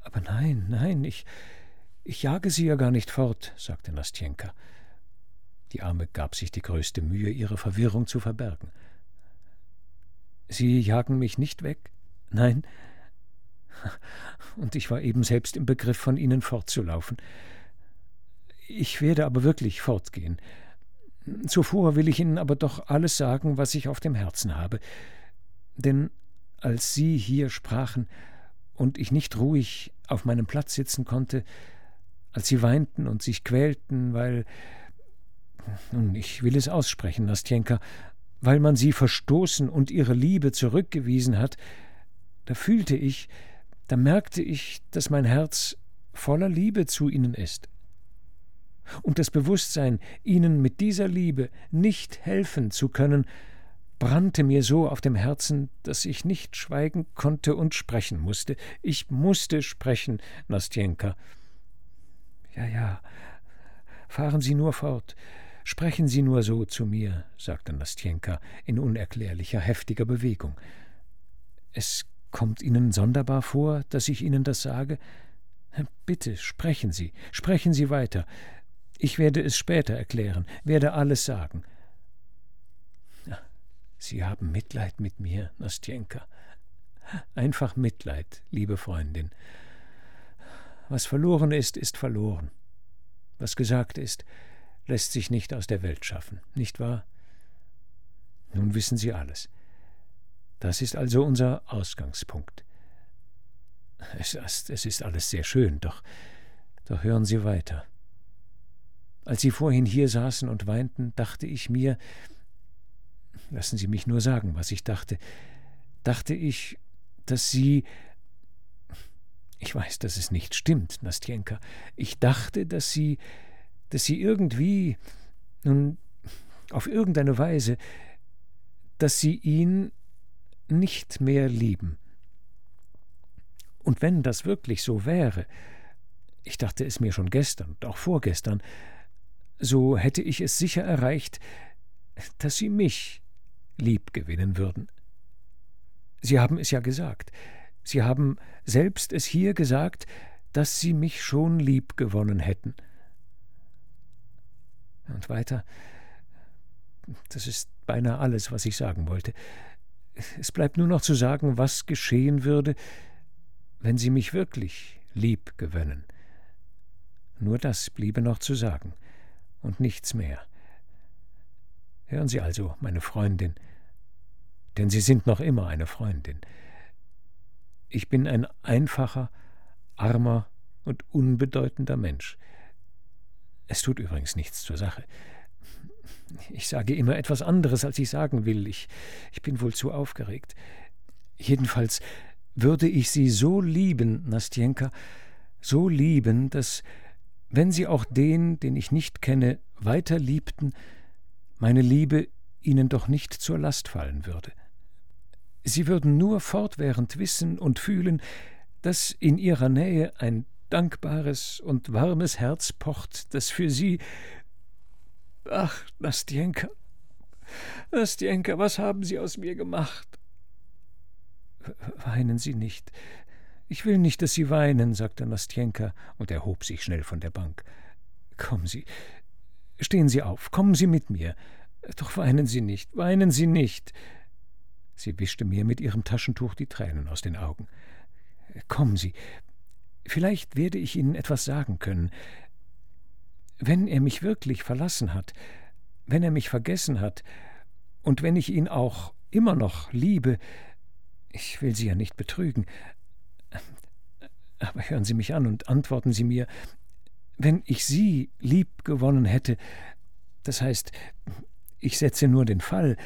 Aber nein, nein, ich, ich jage Sie ja gar nicht fort, sagte Nastjenka. Die Arme gab sich die größte Mühe, ihre Verwirrung zu verbergen. Sie jagen mich nicht weg? Nein. Und ich war eben selbst im Begriff, von Ihnen fortzulaufen. Ich werde aber wirklich fortgehen. Zuvor will ich Ihnen aber doch alles sagen, was ich auf dem Herzen habe. Denn als Sie hier sprachen und ich nicht ruhig auf meinem Platz sitzen konnte, als Sie weinten und sich quälten, weil nun, ich will es aussprechen, Nastjenka, weil man Sie verstoßen und Ihre Liebe zurückgewiesen hat, da fühlte ich, da merkte ich, dass mein Herz voller Liebe zu Ihnen ist. Und das Bewusstsein, Ihnen mit dieser Liebe nicht helfen zu können, brannte mir so auf dem Herzen, dass ich nicht schweigen konnte und sprechen musste. Ich musste sprechen, Nastjenka. Ja, ja, fahren Sie nur fort, sprechen Sie nur so zu mir, sagte Nastjenka in unerklärlicher, heftiger Bewegung. Es kommt Ihnen sonderbar vor, dass ich Ihnen das sage? Bitte, sprechen Sie, sprechen Sie weiter. Ich werde es später erklären, werde alles sagen. Sie haben Mitleid mit mir, Nastjenka. Einfach Mitleid, liebe Freundin. Was verloren ist, ist verloren. Was gesagt ist, lässt sich nicht aus der Welt schaffen, nicht wahr? Nun wissen Sie alles. Das ist also unser Ausgangspunkt. Es, es ist alles sehr schön, doch, doch hören Sie weiter. Als Sie vorhin hier saßen und weinten, dachte ich mir, lassen Sie mich nur sagen, was ich dachte, dachte ich, dass Sie ich weiß, dass es nicht stimmt, Nastjenka. Ich dachte, dass Sie, dass Sie irgendwie, nun, auf irgendeine Weise, dass Sie ihn nicht mehr lieben. Und wenn das wirklich so wäre, ich dachte es mir schon gestern und auch vorgestern, so hätte ich es sicher erreicht, dass Sie mich lieb gewinnen würden. Sie haben es ja gesagt. Sie haben selbst es hier gesagt, dass Sie mich schon lieb gewonnen hätten. Und weiter, das ist beinahe alles, was ich sagen wollte. Es bleibt nur noch zu sagen, was geschehen würde, wenn Sie mich wirklich lieb gewönnen. Nur das bliebe noch zu sagen und nichts mehr. Hören Sie also, meine Freundin, denn Sie sind noch immer eine Freundin. Ich bin ein einfacher, armer und unbedeutender Mensch. Es tut übrigens nichts zur Sache. Ich sage immer etwas anderes, als ich sagen will. Ich, ich bin wohl zu aufgeregt. Jedenfalls würde ich Sie so lieben, Nastjenka, so lieben, dass, wenn Sie auch den, den ich nicht kenne, weiter liebten, meine Liebe Ihnen doch nicht zur Last fallen würde. Sie würden nur fortwährend wissen und fühlen, dass in Ihrer Nähe ein dankbares und warmes Herz pocht, das für Sie. Ach, Nastjenka, Nastjenka, was haben Sie aus mir gemacht? Weinen Sie nicht. Ich will nicht, dass Sie weinen, sagte Nastjenka und erhob sich schnell von der Bank. Kommen Sie, stehen Sie auf, kommen Sie mit mir. Doch weinen Sie nicht, weinen Sie nicht. Sie wischte mir mit ihrem Taschentuch die Tränen aus den Augen. Kommen Sie, vielleicht werde ich Ihnen etwas sagen können. Wenn er mich wirklich verlassen hat, wenn er mich vergessen hat, und wenn ich ihn auch immer noch liebe, ich will Sie ja nicht betrügen. Aber hören Sie mich an und antworten Sie mir, wenn ich Sie lieb gewonnen hätte, das heißt, ich setze nur den Fall.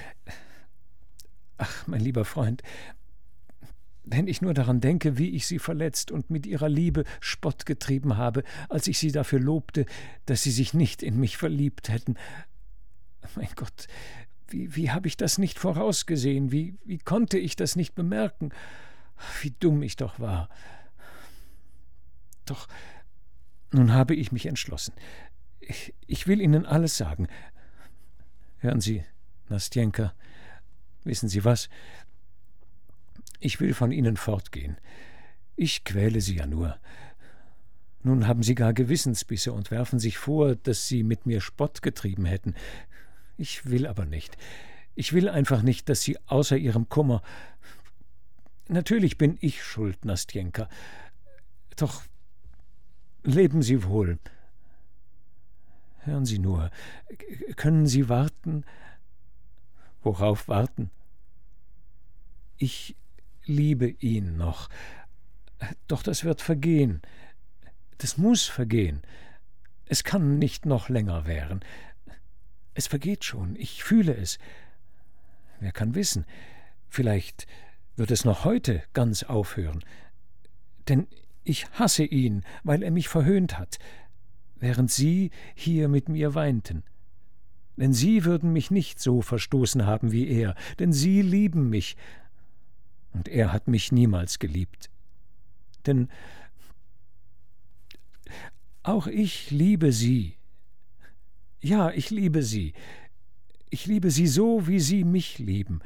Ach, mein lieber Freund, wenn ich nur daran denke, wie ich sie verletzt und mit ihrer Liebe Spott getrieben habe, als ich sie dafür lobte, dass sie sich nicht in mich verliebt hätten. Mein Gott, wie, wie habe ich das nicht vorausgesehen? Wie, wie konnte ich das nicht bemerken? Wie dumm ich doch war. Doch nun habe ich mich entschlossen. Ich, ich will Ihnen alles sagen. Hören Sie, Nastjenka, wissen Sie was? Ich will von Ihnen fortgehen. Ich quäle Sie ja nur. Nun haben Sie gar Gewissensbisse und werfen sich vor, dass Sie mit mir Spott getrieben hätten. Ich will aber nicht. Ich will einfach nicht, dass Sie außer Ihrem Kummer. Natürlich bin ich schuld, Nastjenka. Doch leben Sie wohl. Hören Sie nur, können Sie warten? Worauf warten? Ich liebe ihn noch. Doch das wird vergehen. Das muss vergehen. Es kann nicht noch länger währen. Es vergeht schon, ich fühle es. Wer kann wissen, vielleicht wird es noch heute ganz aufhören. Denn ich hasse ihn, weil er mich verhöhnt hat, während Sie hier mit mir weinten. Denn Sie würden mich nicht so verstoßen haben wie er, denn Sie lieben mich, und er hat mich niemals geliebt. Denn Auch ich liebe Sie. Ja, ich liebe Sie. Ich liebe Sie so, wie Sie mich lieben.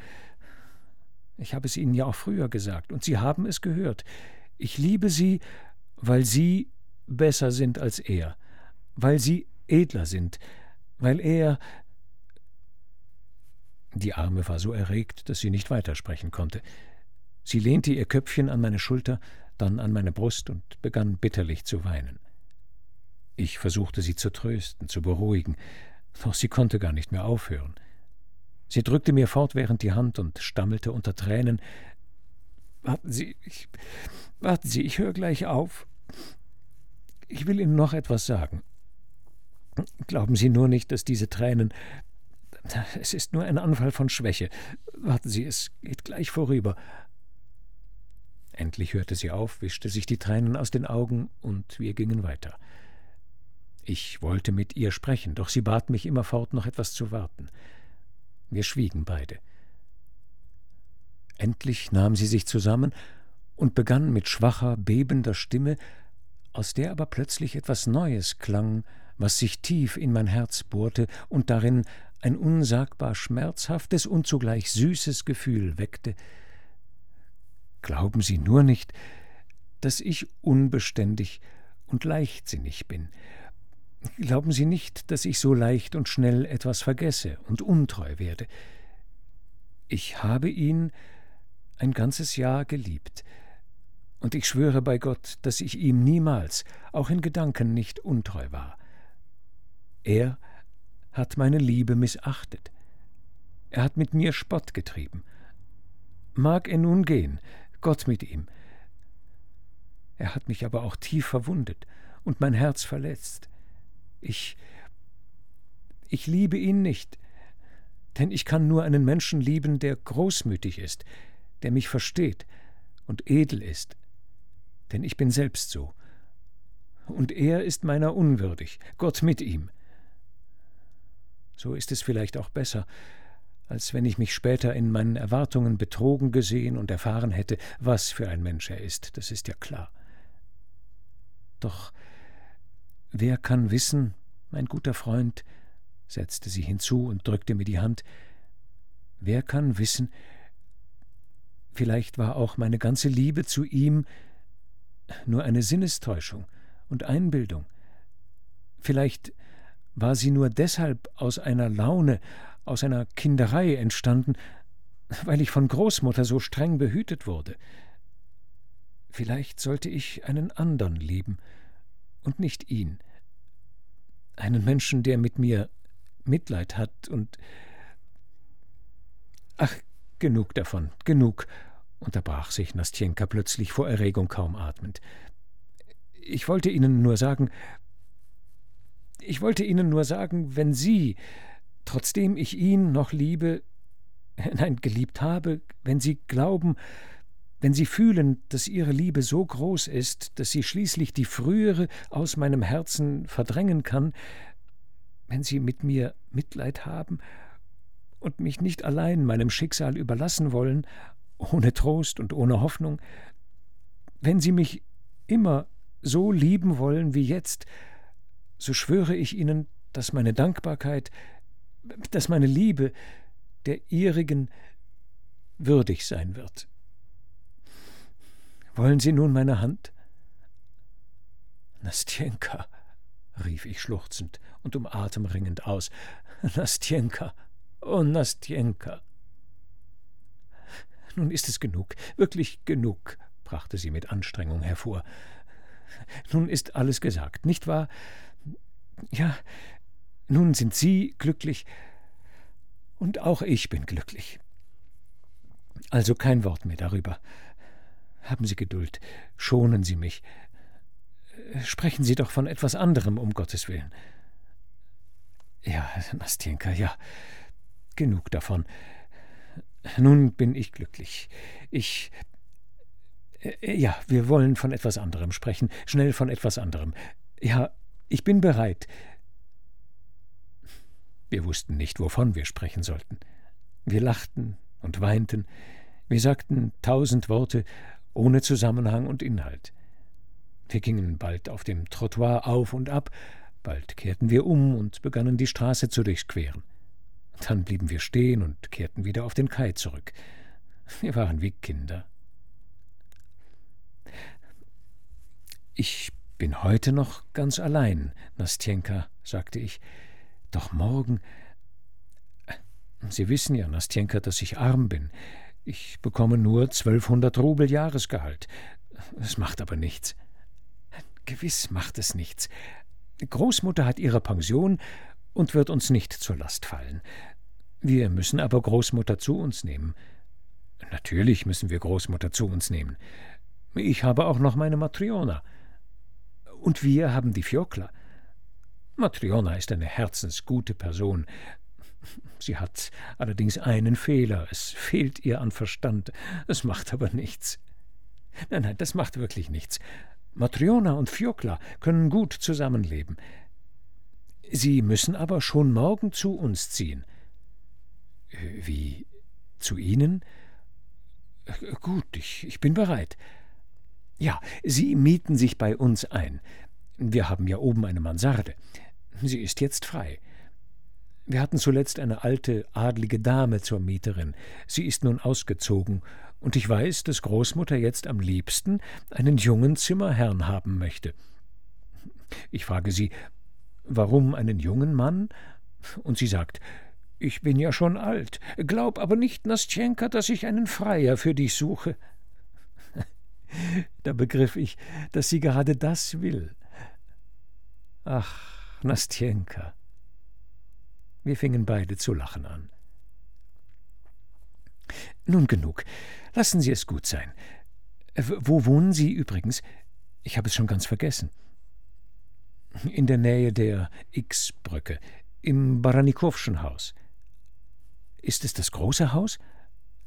Ich habe es Ihnen ja auch früher gesagt, und Sie haben es gehört. Ich liebe Sie, weil Sie besser sind als er, weil Sie edler sind, weil er. Die Arme war so erregt, dass sie nicht weitersprechen konnte. Sie lehnte ihr Köpfchen an meine Schulter, dann an meine Brust und begann bitterlich zu weinen. Ich versuchte sie zu trösten, zu beruhigen, doch sie konnte gar nicht mehr aufhören. Sie drückte mir fortwährend die Hand und stammelte unter Tränen Warten Sie, ich, warten Sie, ich höre gleich auf. Ich will Ihnen noch etwas sagen. Glauben Sie nur nicht, dass diese Tränen. Es ist nur ein Anfall von Schwäche. Warten Sie, es geht gleich vorüber. Endlich hörte sie auf, wischte sich die Tränen aus den Augen, und wir gingen weiter. Ich wollte mit ihr sprechen, doch sie bat mich immerfort, noch etwas zu warten. Wir schwiegen beide. Endlich nahm sie sich zusammen und begann mit schwacher, bebender Stimme, aus der aber plötzlich etwas Neues klang, was sich tief in mein Herz bohrte und darin ein unsagbar schmerzhaftes und zugleich süßes Gefühl weckte. Glauben Sie nur nicht, dass ich unbeständig und leichtsinnig bin, Glauben Sie nicht, dass ich so leicht und schnell etwas vergesse und untreu werde. Ich habe ihn ein ganzes Jahr geliebt, und ich schwöre bei Gott, dass ich ihm niemals, auch in Gedanken, nicht untreu war. Er hat meine Liebe missachtet. Er hat mit mir Spott getrieben. Mag er nun gehen, Gott mit ihm. Er hat mich aber auch tief verwundet und mein Herz verletzt. Ich. Ich liebe ihn nicht, denn ich kann nur einen Menschen lieben, der großmütig ist, der mich versteht und edel ist, denn ich bin selbst so. Und er ist meiner unwürdig, Gott mit ihm. So ist es vielleicht auch besser, als wenn ich mich später in meinen Erwartungen betrogen gesehen und erfahren hätte, was für ein Mensch er ist, das ist ja klar. Doch Wer kann wissen, mein guter Freund, setzte sie hinzu und drückte mir die Hand, wer kann wissen, vielleicht war auch meine ganze Liebe zu ihm nur eine Sinnestäuschung und Einbildung, vielleicht war sie nur deshalb aus einer Laune, aus einer Kinderei entstanden, weil ich von Großmutter so streng behütet wurde. Vielleicht sollte ich einen andern lieben, und nicht ihn. Einen Menschen, der mit mir Mitleid hat und. Ach, genug davon, genug, unterbrach sich Nastjenka plötzlich vor Erregung kaum atmend. Ich wollte Ihnen nur sagen, ich wollte Ihnen nur sagen, wenn Sie, trotzdem ich ihn noch liebe, nein, geliebt habe, wenn Sie glauben, wenn Sie fühlen, dass Ihre Liebe so groß ist, dass sie schließlich die frühere aus meinem Herzen verdrängen kann, wenn Sie mit mir Mitleid haben und mich nicht allein meinem Schicksal überlassen wollen, ohne Trost und ohne Hoffnung, wenn Sie mich immer so lieben wollen wie jetzt, so schwöre ich Ihnen, dass meine Dankbarkeit, dass meine Liebe der Ihrigen würdig sein wird. Wollen Sie nun meine Hand? Nastjenka, rief ich schluchzend und um Atem ringend aus. Nastjenka, oh Nastjenka. Nun ist es genug, wirklich genug, brachte sie mit Anstrengung hervor. Nun ist alles gesagt, nicht wahr? Ja, nun sind Sie glücklich und auch ich bin glücklich. Also kein Wort mehr darüber. Haben Sie Geduld, schonen Sie mich. Sprechen Sie doch von etwas anderem, um Gottes Willen. Ja, Nastjenka, ja, genug davon. Nun bin ich glücklich. Ich. Äh, ja, wir wollen von etwas anderem sprechen, schnell von etwas anderem. Ja, ich bin bereit. Wir wussten nicht, wovon wir sprechen sollten. Wir lachten und weinten, wir sagten tausend Worte ohne Zusammenhang und Inhalt. Wir gingen bald auf dem Trottoir auf und ab, bald kehrten wir um und begannen die Straße zu durchqueren. Dann blieben wir stehen und kehrten wieder auf den Kai zurück. Wir waren wie Kinder. Ich bin heute noch ganz allein, Nastjenka, sagte ich. Doch morgen. Sie wissen ja, Nastjenka, dass ich arm bin. Ich bekomme nur zwölfhundert Rubel Jahresgehalt. Es macht aber nichts. Gewiss macht es nichts. Großmutter hat ihre Pension und wird uns nicht zur Last fallen. Wir müssen aber Großmutter zu uns nehmen. Natürlich müssen wir Großmutter zu uns nehmen. Ich habe auch noch meine Matriona. Und wir haben die Fiokla. Matriona ist eine herzensgute Person. Sie hat allerdings einen Fehler. Es fehlt ihr an Verstand. Es macht aber nichts. Nein, nein, das macht wirklich nichts. Matriona und Fiokla können gut zusammenleben. Sie müssen aber schon morgen zu uns ziehen. Wie zu Ihnen? Gut, ich, ich bin bereit. Ja, Sie mieten sich bei uns ein. Wir haben ja oben eine Mansarde. Sie ist jetzt frei. Wir hatten zuletzt eine alte, adlige Dame zur Mieterin. Sie ist nun ausgezogen, und ich weiß, dass Großmutter jetzt am liebsten einen jungen Zimmerherrn haben möchte. Ich frage sie, warum einen jungen Mann? Und sie sagt, ich bin ja schon alt, glaub aber nicht, Nastjenka, dass ich einen Freier für dich suche. da begriff ich, dass sie gerade das will. Ach, Nastjenka. Wir fingen beide zu lachen an. Nun genug. Lassen Sie es gut sein. Wo wohnen Sie übrigens? Ich habe es schon ganz vergessen. In der Nähe der X-Brücke, im Baranikowschen Haus. Ist es das große Haus?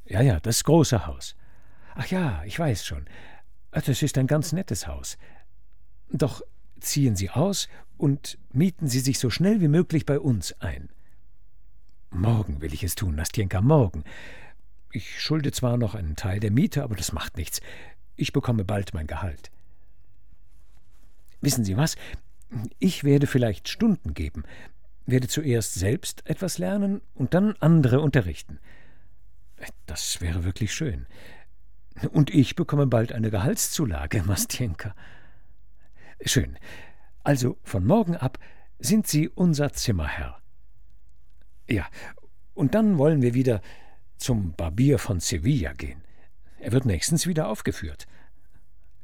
Ja, ja, das große Haus. Ach ja, ich weiß schon. Das ist ein ganz nettes Haus. Doch ziehen Sie aus und mieten Sie sich so schnell wie möglich bei uns ein. Morgen will ich es tun, Nastjenka, morgen. Ich schulde zwar noch einen Teil der Miete, aber das macht nichts. Ich bekomme bald mein Gehalt. Wissen Sie was? Ich werde vielleicht Stunden geben werde zuerst selbst etwas lernen und dann andere unterrichten. Das wäre wirklich schön. Und ich bekomme bald eine Gehaltszulage, Mastjenka. Schön. Also von morgen ab sind Sie unser Zimmerherr. Ja, und dann wollen wir wieder zum Barbier von Sevilla gehen. Er wird nächstens wieder aufgeführt.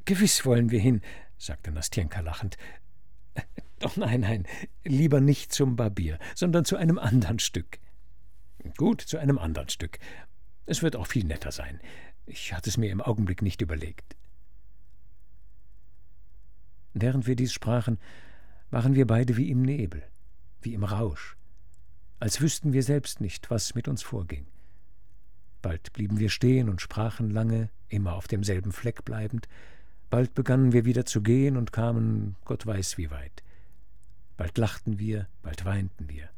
Gewiss wollen wir hin, sagte Nastjenka lachend. Doch nein, nein, lieber nicht zum Barbier, sondern zu einem anderen Stück. Gut, zu einem anderen Stück. Es wird auch viel netter sein. Ich hatte es mir im Augenblick nicht überlegt. Während wir dies sprachen, waren wir beide wie im Nebel, wie im Rausch, als wüssten wir selbst nicht, was mit uns vorging. Bald blieben wir stehen und sprachen lange, immer auf demselben Fleck bleibend, bald begannen wir wieder zu gehen und kamen Gott weiß wie weit. Bald lachten wir, bald weinten wir.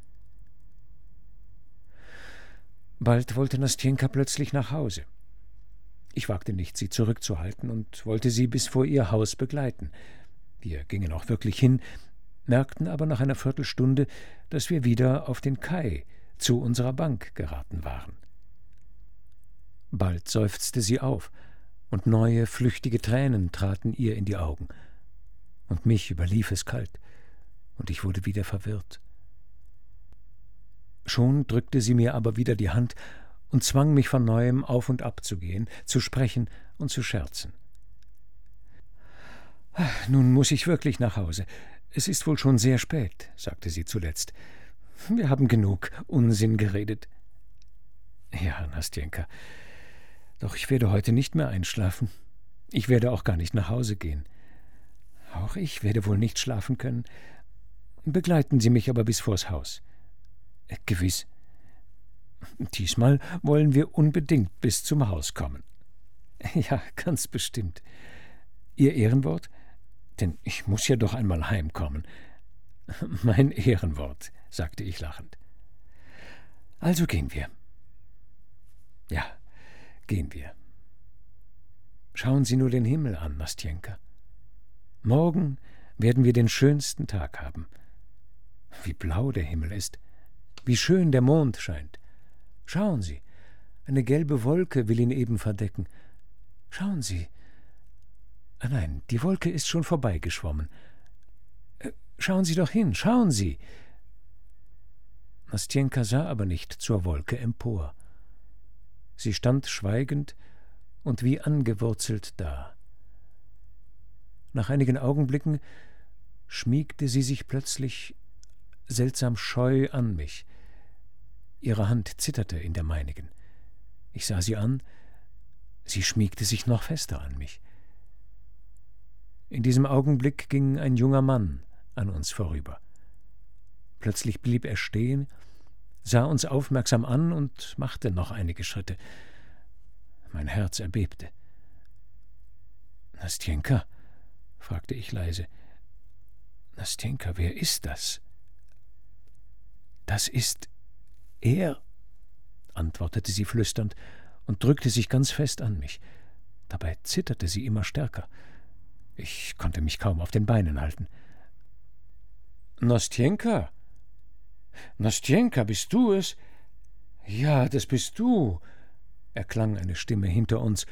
Bald wollte Nastjenka plötzlich nach Hause. Ich wagte nicht, sie zurückzuhalten und wollte sie bis vor ihr Haus begleiten. Wir gingen auch wirklich hin, merkten aber nach einer Viertelstunde, dass wir wieder auf den Kai zu unserer Bank geraten waren. Bald seufzte sie auf, und neue, flüchtige Tränen traten ihr in die Augen, und mich überlief es kalt und ich wurde wieder verwirrt. Schon drückte sie mir aber wieder die Hand und zwang mich von neuem auf und ab zu gehen, zu sprechen und zu scherzen. Nun muss ich wirklich nach Hause. Es ist wohl schon sehr spät, sagte sie zuletzt. Wir haben genug Unsinn geredet. Ja, Nastjenka, doch ich werde heute nicht mehr einschlafen. Ich werde auch gar nicht nach Hause gehen. Auch ich werde wohl nicht schlafen können, Begleiten Sie mich aber bis vors Haus. Äh, gewiss. Diesmal wollen wir unbedingt bis zum Haus kommen. Ja, ganz bestimmt. Ihr Ehrenwort? Denn ich muss ja doch einmal heimkommen. Mein Ehrenwort, sagte ich lachend. Also gehen wir. Ja, gehen wir. Schauen Sie nur den Himmel an, Nastjenka. Morgen werden wir den schönsten Tag haben. Wie blau der Himmel ist, wie schön der Mond scheint. Schauen Sie, eine gelbe Wolke will ihn eben verdecken. Schauen Sie. Ah nein, die Wolke ist schon vorbeigeschwommen. Äh, schauen Sie doch hin, schauen Sie. Nastjenka sah aber nicht zur Wolke empor. Sie stand schweigend und wie angewurzelt da. Nach einigen Augenblicken schmiegte sie sich plötzlich seltsam scheu an mich. Ihre Hand zitterte in der meinigen. Ich sah sie an, sie schmiegte sich noch fester an mich. In diesem Augenblick ging ein junger Mann an uns vorüber. Plötzlich blieb er stehen, sah uns aufmerksam an und machte noch einige Schritte. Mein Herz erbebte. Nastjenka? fragte ich leise. Nastjenka, wer ist das? Das ist er, antwortete sie flüsternd und drückte sich ganz fest an mich. Dabei zitterte sie immer stärker. Ich konnte mich kaum auf den Beinen halten. Nastjenka? Nastjenka, bist du es? Ja, das bist du, erklang eine Stimme hinter uns,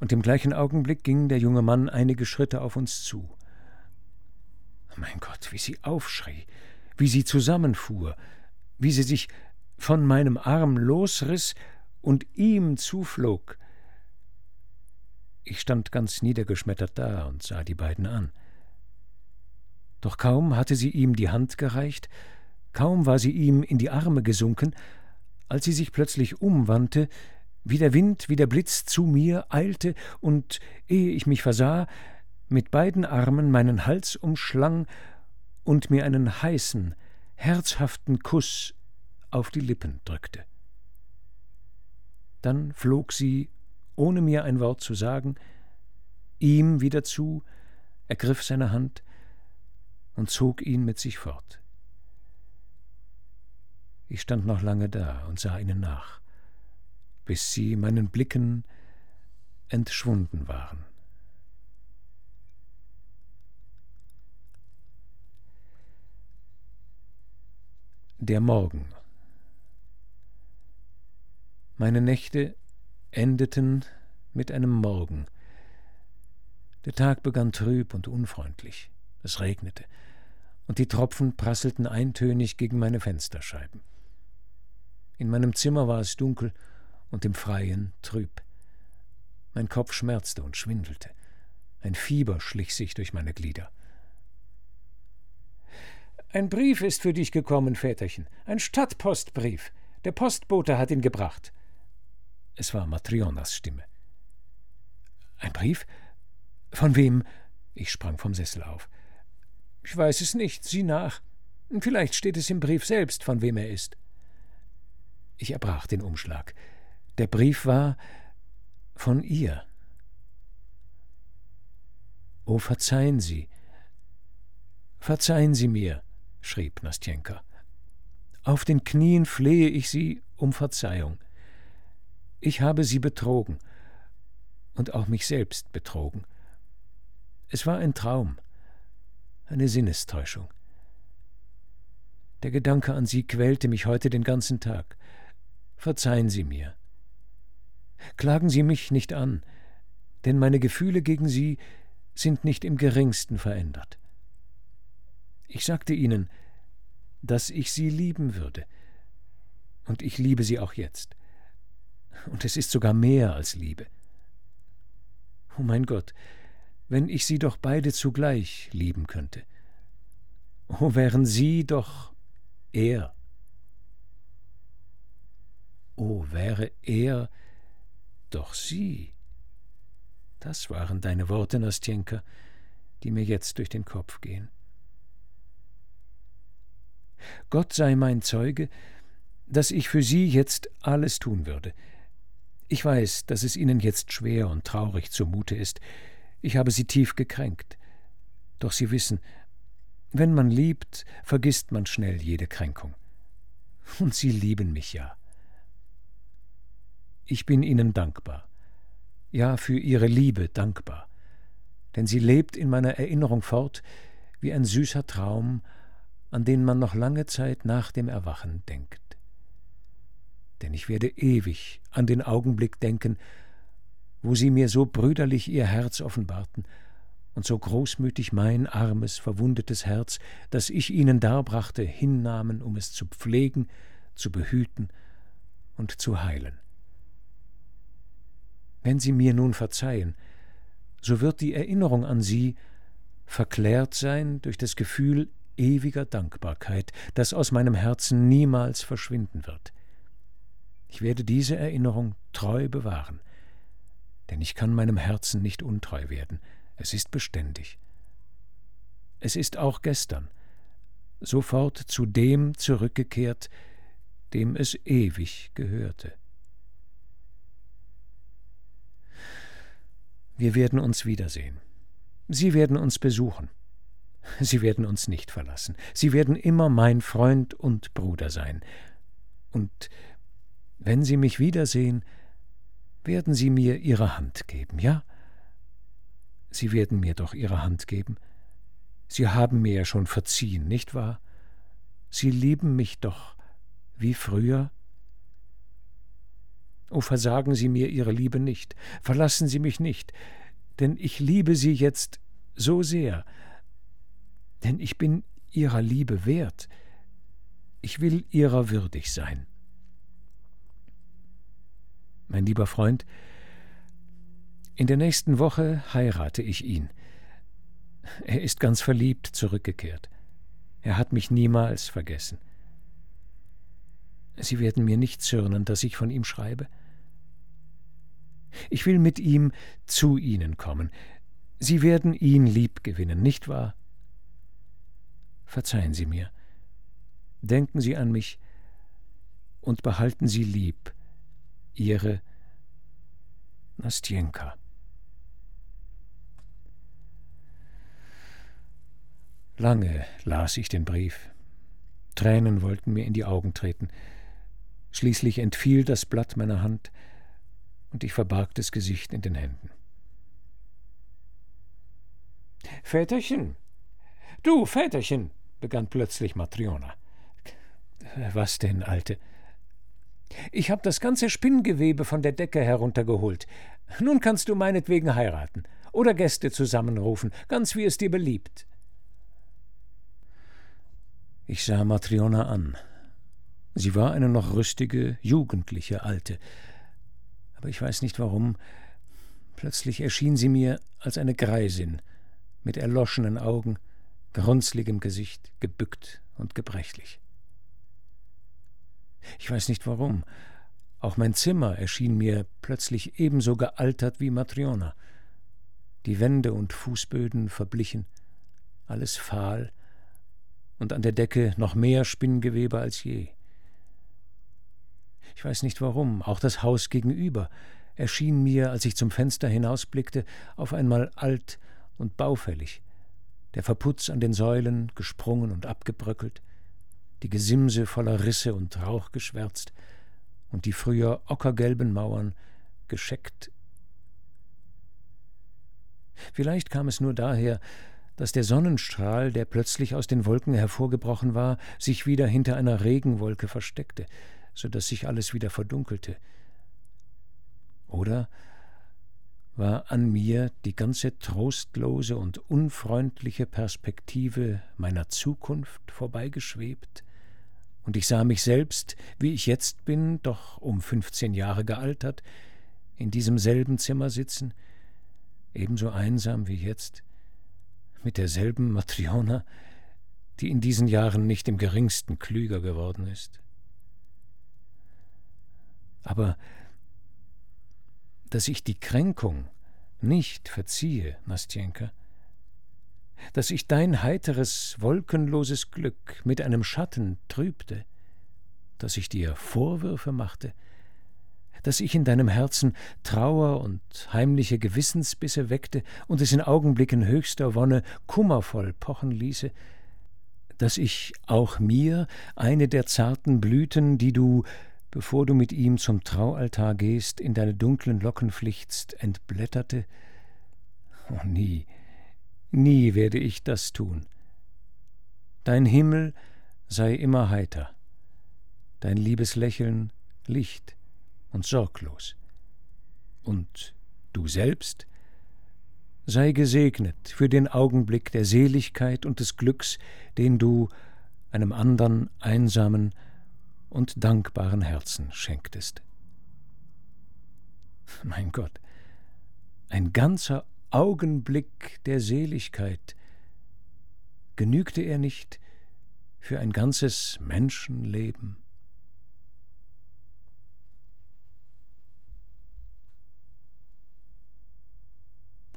und im gleichen Augenblick ging der junge Mann einige Schritte auf uns zu. Mein Gott, wie sie aufschrie, wie sie zusammenfuhr, wie sie sich von meinem Arm losriss und ihm zuflog. Ich stand ganz niedergeschmettert da und sah die beiden an. Doch kaum hatte sie ihm die Hand gereicht, kaum war sie ihm in die Arme gesunken, als sie sich plötzlich umwandte, wie der Wind, wie der Blitz zu mir eilte und, ehe ich mich versah, mit beiden Armen meinen Hals umschlang und mir einen heißen, herzhaften Kuss auf die Lippen drückte. Dann flog sie, ohne mir ein Wort zu sagen, ihm wieder zu, ergriff seine Hand und zog ihn mit sich fort. Ich stand noch lange da und sah ihnen nach, bis sie meinen Blicken entschwunden waren. Der Morgen. Meine Nächte endeten mit einem Morgen. Der Tag begann trüb und unfreundlich. Es regnete, und die Tropfen prasselten eintönig gegen meine Fensterscheiben. In meinem Zimmer war es dunkel und im Freien trüb. Mein Kopf schmerzte und schwindelte. Ein Fieber schlich sich durch meine Glieder. Ein Brief ist für dich gekommen, Väterchen. Ein Stadtpostbrief. Der Postbote hat ihn gebracht. Es war Matrionas Stimme. Ein Brief? Von wem? Ich sprang vom Sessel auf. Ich weiß es nicht. Sieh nach. Vielleicht steht es im Brief selbst, von wem er ist. Ich erbrach den Umschlag. Der Brief war von ihr. Oh, verzeihen Sie. Verzeihen Sie mir, schrieb Nastjenka. Auf den Knien flehe ich Sie um Verzeihung. Ich habe Sie betrogen und auch mich selbst betrogen. Es war ein Traum, eine Sinnestäuschung. Der Gedanke an Sie quälte mich heute den ganzen Tag. Verzeihen Sie mir. Klagen Sie mich nicht an, denn meine Gefühle gegen Sie sind nicht im geringsten verändert. Ich sagte ihnen, dass ich sie lieben würde. Und ich liebe sie auch jetzt. Und es ist sogar mehr als Liebe. Oh mein Gott, wenn ich sie doch beide zugleich lieben könnte. Oh, wären sie doch er. Oh, wäre er doch sie. Das waren deine Worte, Nastjenka, die mir jetzt durch den Kopf gehen. Gott sei mein Zeuge, dass ich für Sie jetzt alles tun würde. Ich weiß, dass es Ihnen jetzt schwer und traurig zumute ist. Ich habe Sie tief gekränkt. Doch Sie wissen, wenn man liebt, vergisst man schnell jede Kränkung. Und Sie lieben mich ja. Ich bin Ihnen dankbar. Ja, für Ihre Liebe dankbar. denn sie lebt in meiner Erinnerung fort wie ein süßer Traum, an den man noch lange Zeit nach dem Erwachen denkt. Denn ich werde ewig an den Augenblick denken, wo sie mir so brüderlich ihr Herz offenbarten und so großmütig mein armes, verwundetes Herz, das ich ihnen darbrachte, hinnahmen, um es zu pflegen, zu behüten und zu heilen. Wenn Sie mir nun verzeihen, so wird die Erinnerung an Sie verklärt sein durch das Gefühl ewiger Dankbarkeit, das aus meinem Herzen niemals verschwinden wird. Ich werde diese Erinnerung treu bewahren, denn ich kann meinem Herzen nicht untreu werden, es ist beständig. Es ist auch gestern, sofort zu dem zurückgekehrt, dem es ewig gehörte. Wir werden uns wiedersehen. Sie werden uns besuchen. Sie werden uns nicht verlassen. Sie werden immer mein Freund und Bruder sein. Und wenn Sie mich wiedersehen, werden Sie mir Ihre Hand geben, ja? Sie werden mir doch Ihre Hand geben. Sie haben mir ja schon verziehen, nicht wahr? Sie lieben mich doch wie früher. O versagen Sie mir Ihre Liebe nicht, verlassen Sie mich nicht, denn ich liebe Sie jetzt so sehr, denn ich bin Ihrer Liebe wert, ich will Ihrer würdig sein. Mein lieber Freund, in der nächsten Woche heirate ich ihn. Er ist ganz verliebt zurückgekehrt. Er hat mich niemals vergessen. Sie werden mir nicht zürnen, dass ich von ihm schreibe. Ich will mit ihm zu Ihnen kommen. Sie werden ihn lieb gewinnen, nicht wahr? Verzeihen Sie mir. Denken Sie an mich und behalten Sie lieb Ihre Nastjenka. Lange las ich den Brief. Tränen wollten mir in die Augen treten. Schließlich entfiel das Blatt meiner Hand, und ich verbarg das Gesicht in den Händen. Väterchen, du Väterchen, begann plötzlich Matriona. Was denn, Alte? Ich habe das ganze Spinngewebe von der Decke heruntergeholt. Nun kannst du meinetwegen heiraten oder Gäste zusammenrufen, ganz wie es dir beliebt. Ich sah Matriona an. Sie war eine noch rüstige, jugendliche Alte. Aber ich weiß nicht warum, plötzlich erschien sie mir als eine Greisin, mit erloschenen Augen, runzligem Gesicht, gebückt und gebrechlich. Ich weiß nicht warum, auch mein Zimmer erschien mir plötzlich ebenso gealtert wie Matriona. Die Wände und Fußböden verblichen, alles fahl, und an der Decke noch mehr Spinngewebe als je. Ich weiß nicht warum, auch das Haus gegenüber erschien mir, als ich zum Fenster hinausblickte, auf einmal alt und baufällig, der Verputz an den Säulen gesprungen und abgebröckelt, die Gesimse voller Risse und Rauch geschwärzt und die früher ockergelben Mauern gescheckt. Vielleicht kam es nur daher, dass der Sonnenstrahl, der plötzlich aus den Wolken hervorgebrochen war, sich wieder hinter einer Regenwolke versteckte, so dass sich alles wieder verdunkelte. Oder war an mir die ganze trostlose und unfreundliche Perspektive meiner Zukunft vorbeigeschwebt, und ich sah mich selbst, wie ich jetzt bin, doch um fünfzehn Jahre gealtert, in diesem selben Zimmer sitzen, ebenso einsam wie jetzt, mit derselben Matriona, die in diesen Jahren nicht im geringsten klüger geworden ist. Aber dass ich die Kränkung nicht verziehe, Nastjenka, dass ich dein heiteres, wolkenloses Glück mit einem Schatten trübte, dass ich dir Vorwürfe machte, dass ich in deinem Herzen Trauer und heimliche Gewissensbisse weckte und es in Augenblicken höchster Wonne kummervoll pochen ließe, dass ich auch mir eine der zarten Blüten, die du, bevor du mit ihm zum Traualtar gehst, in deine dunklen Locken flichtst, entblätterte? Oh, nie, Nie werde ich das tun. Dein Himmel sei immer heiter, dein liebes Lächeln Licht und sorglos. Und du selbst sei gesegnet für den Augenblick der Seligkeit und des Glücks, den du einem andern einsamen und dankbaren Herzen schenktest. Mein Gott, ein ganzer Augenblick der Seligkeit, genügte er nicht für ein ganzes Menschenleben?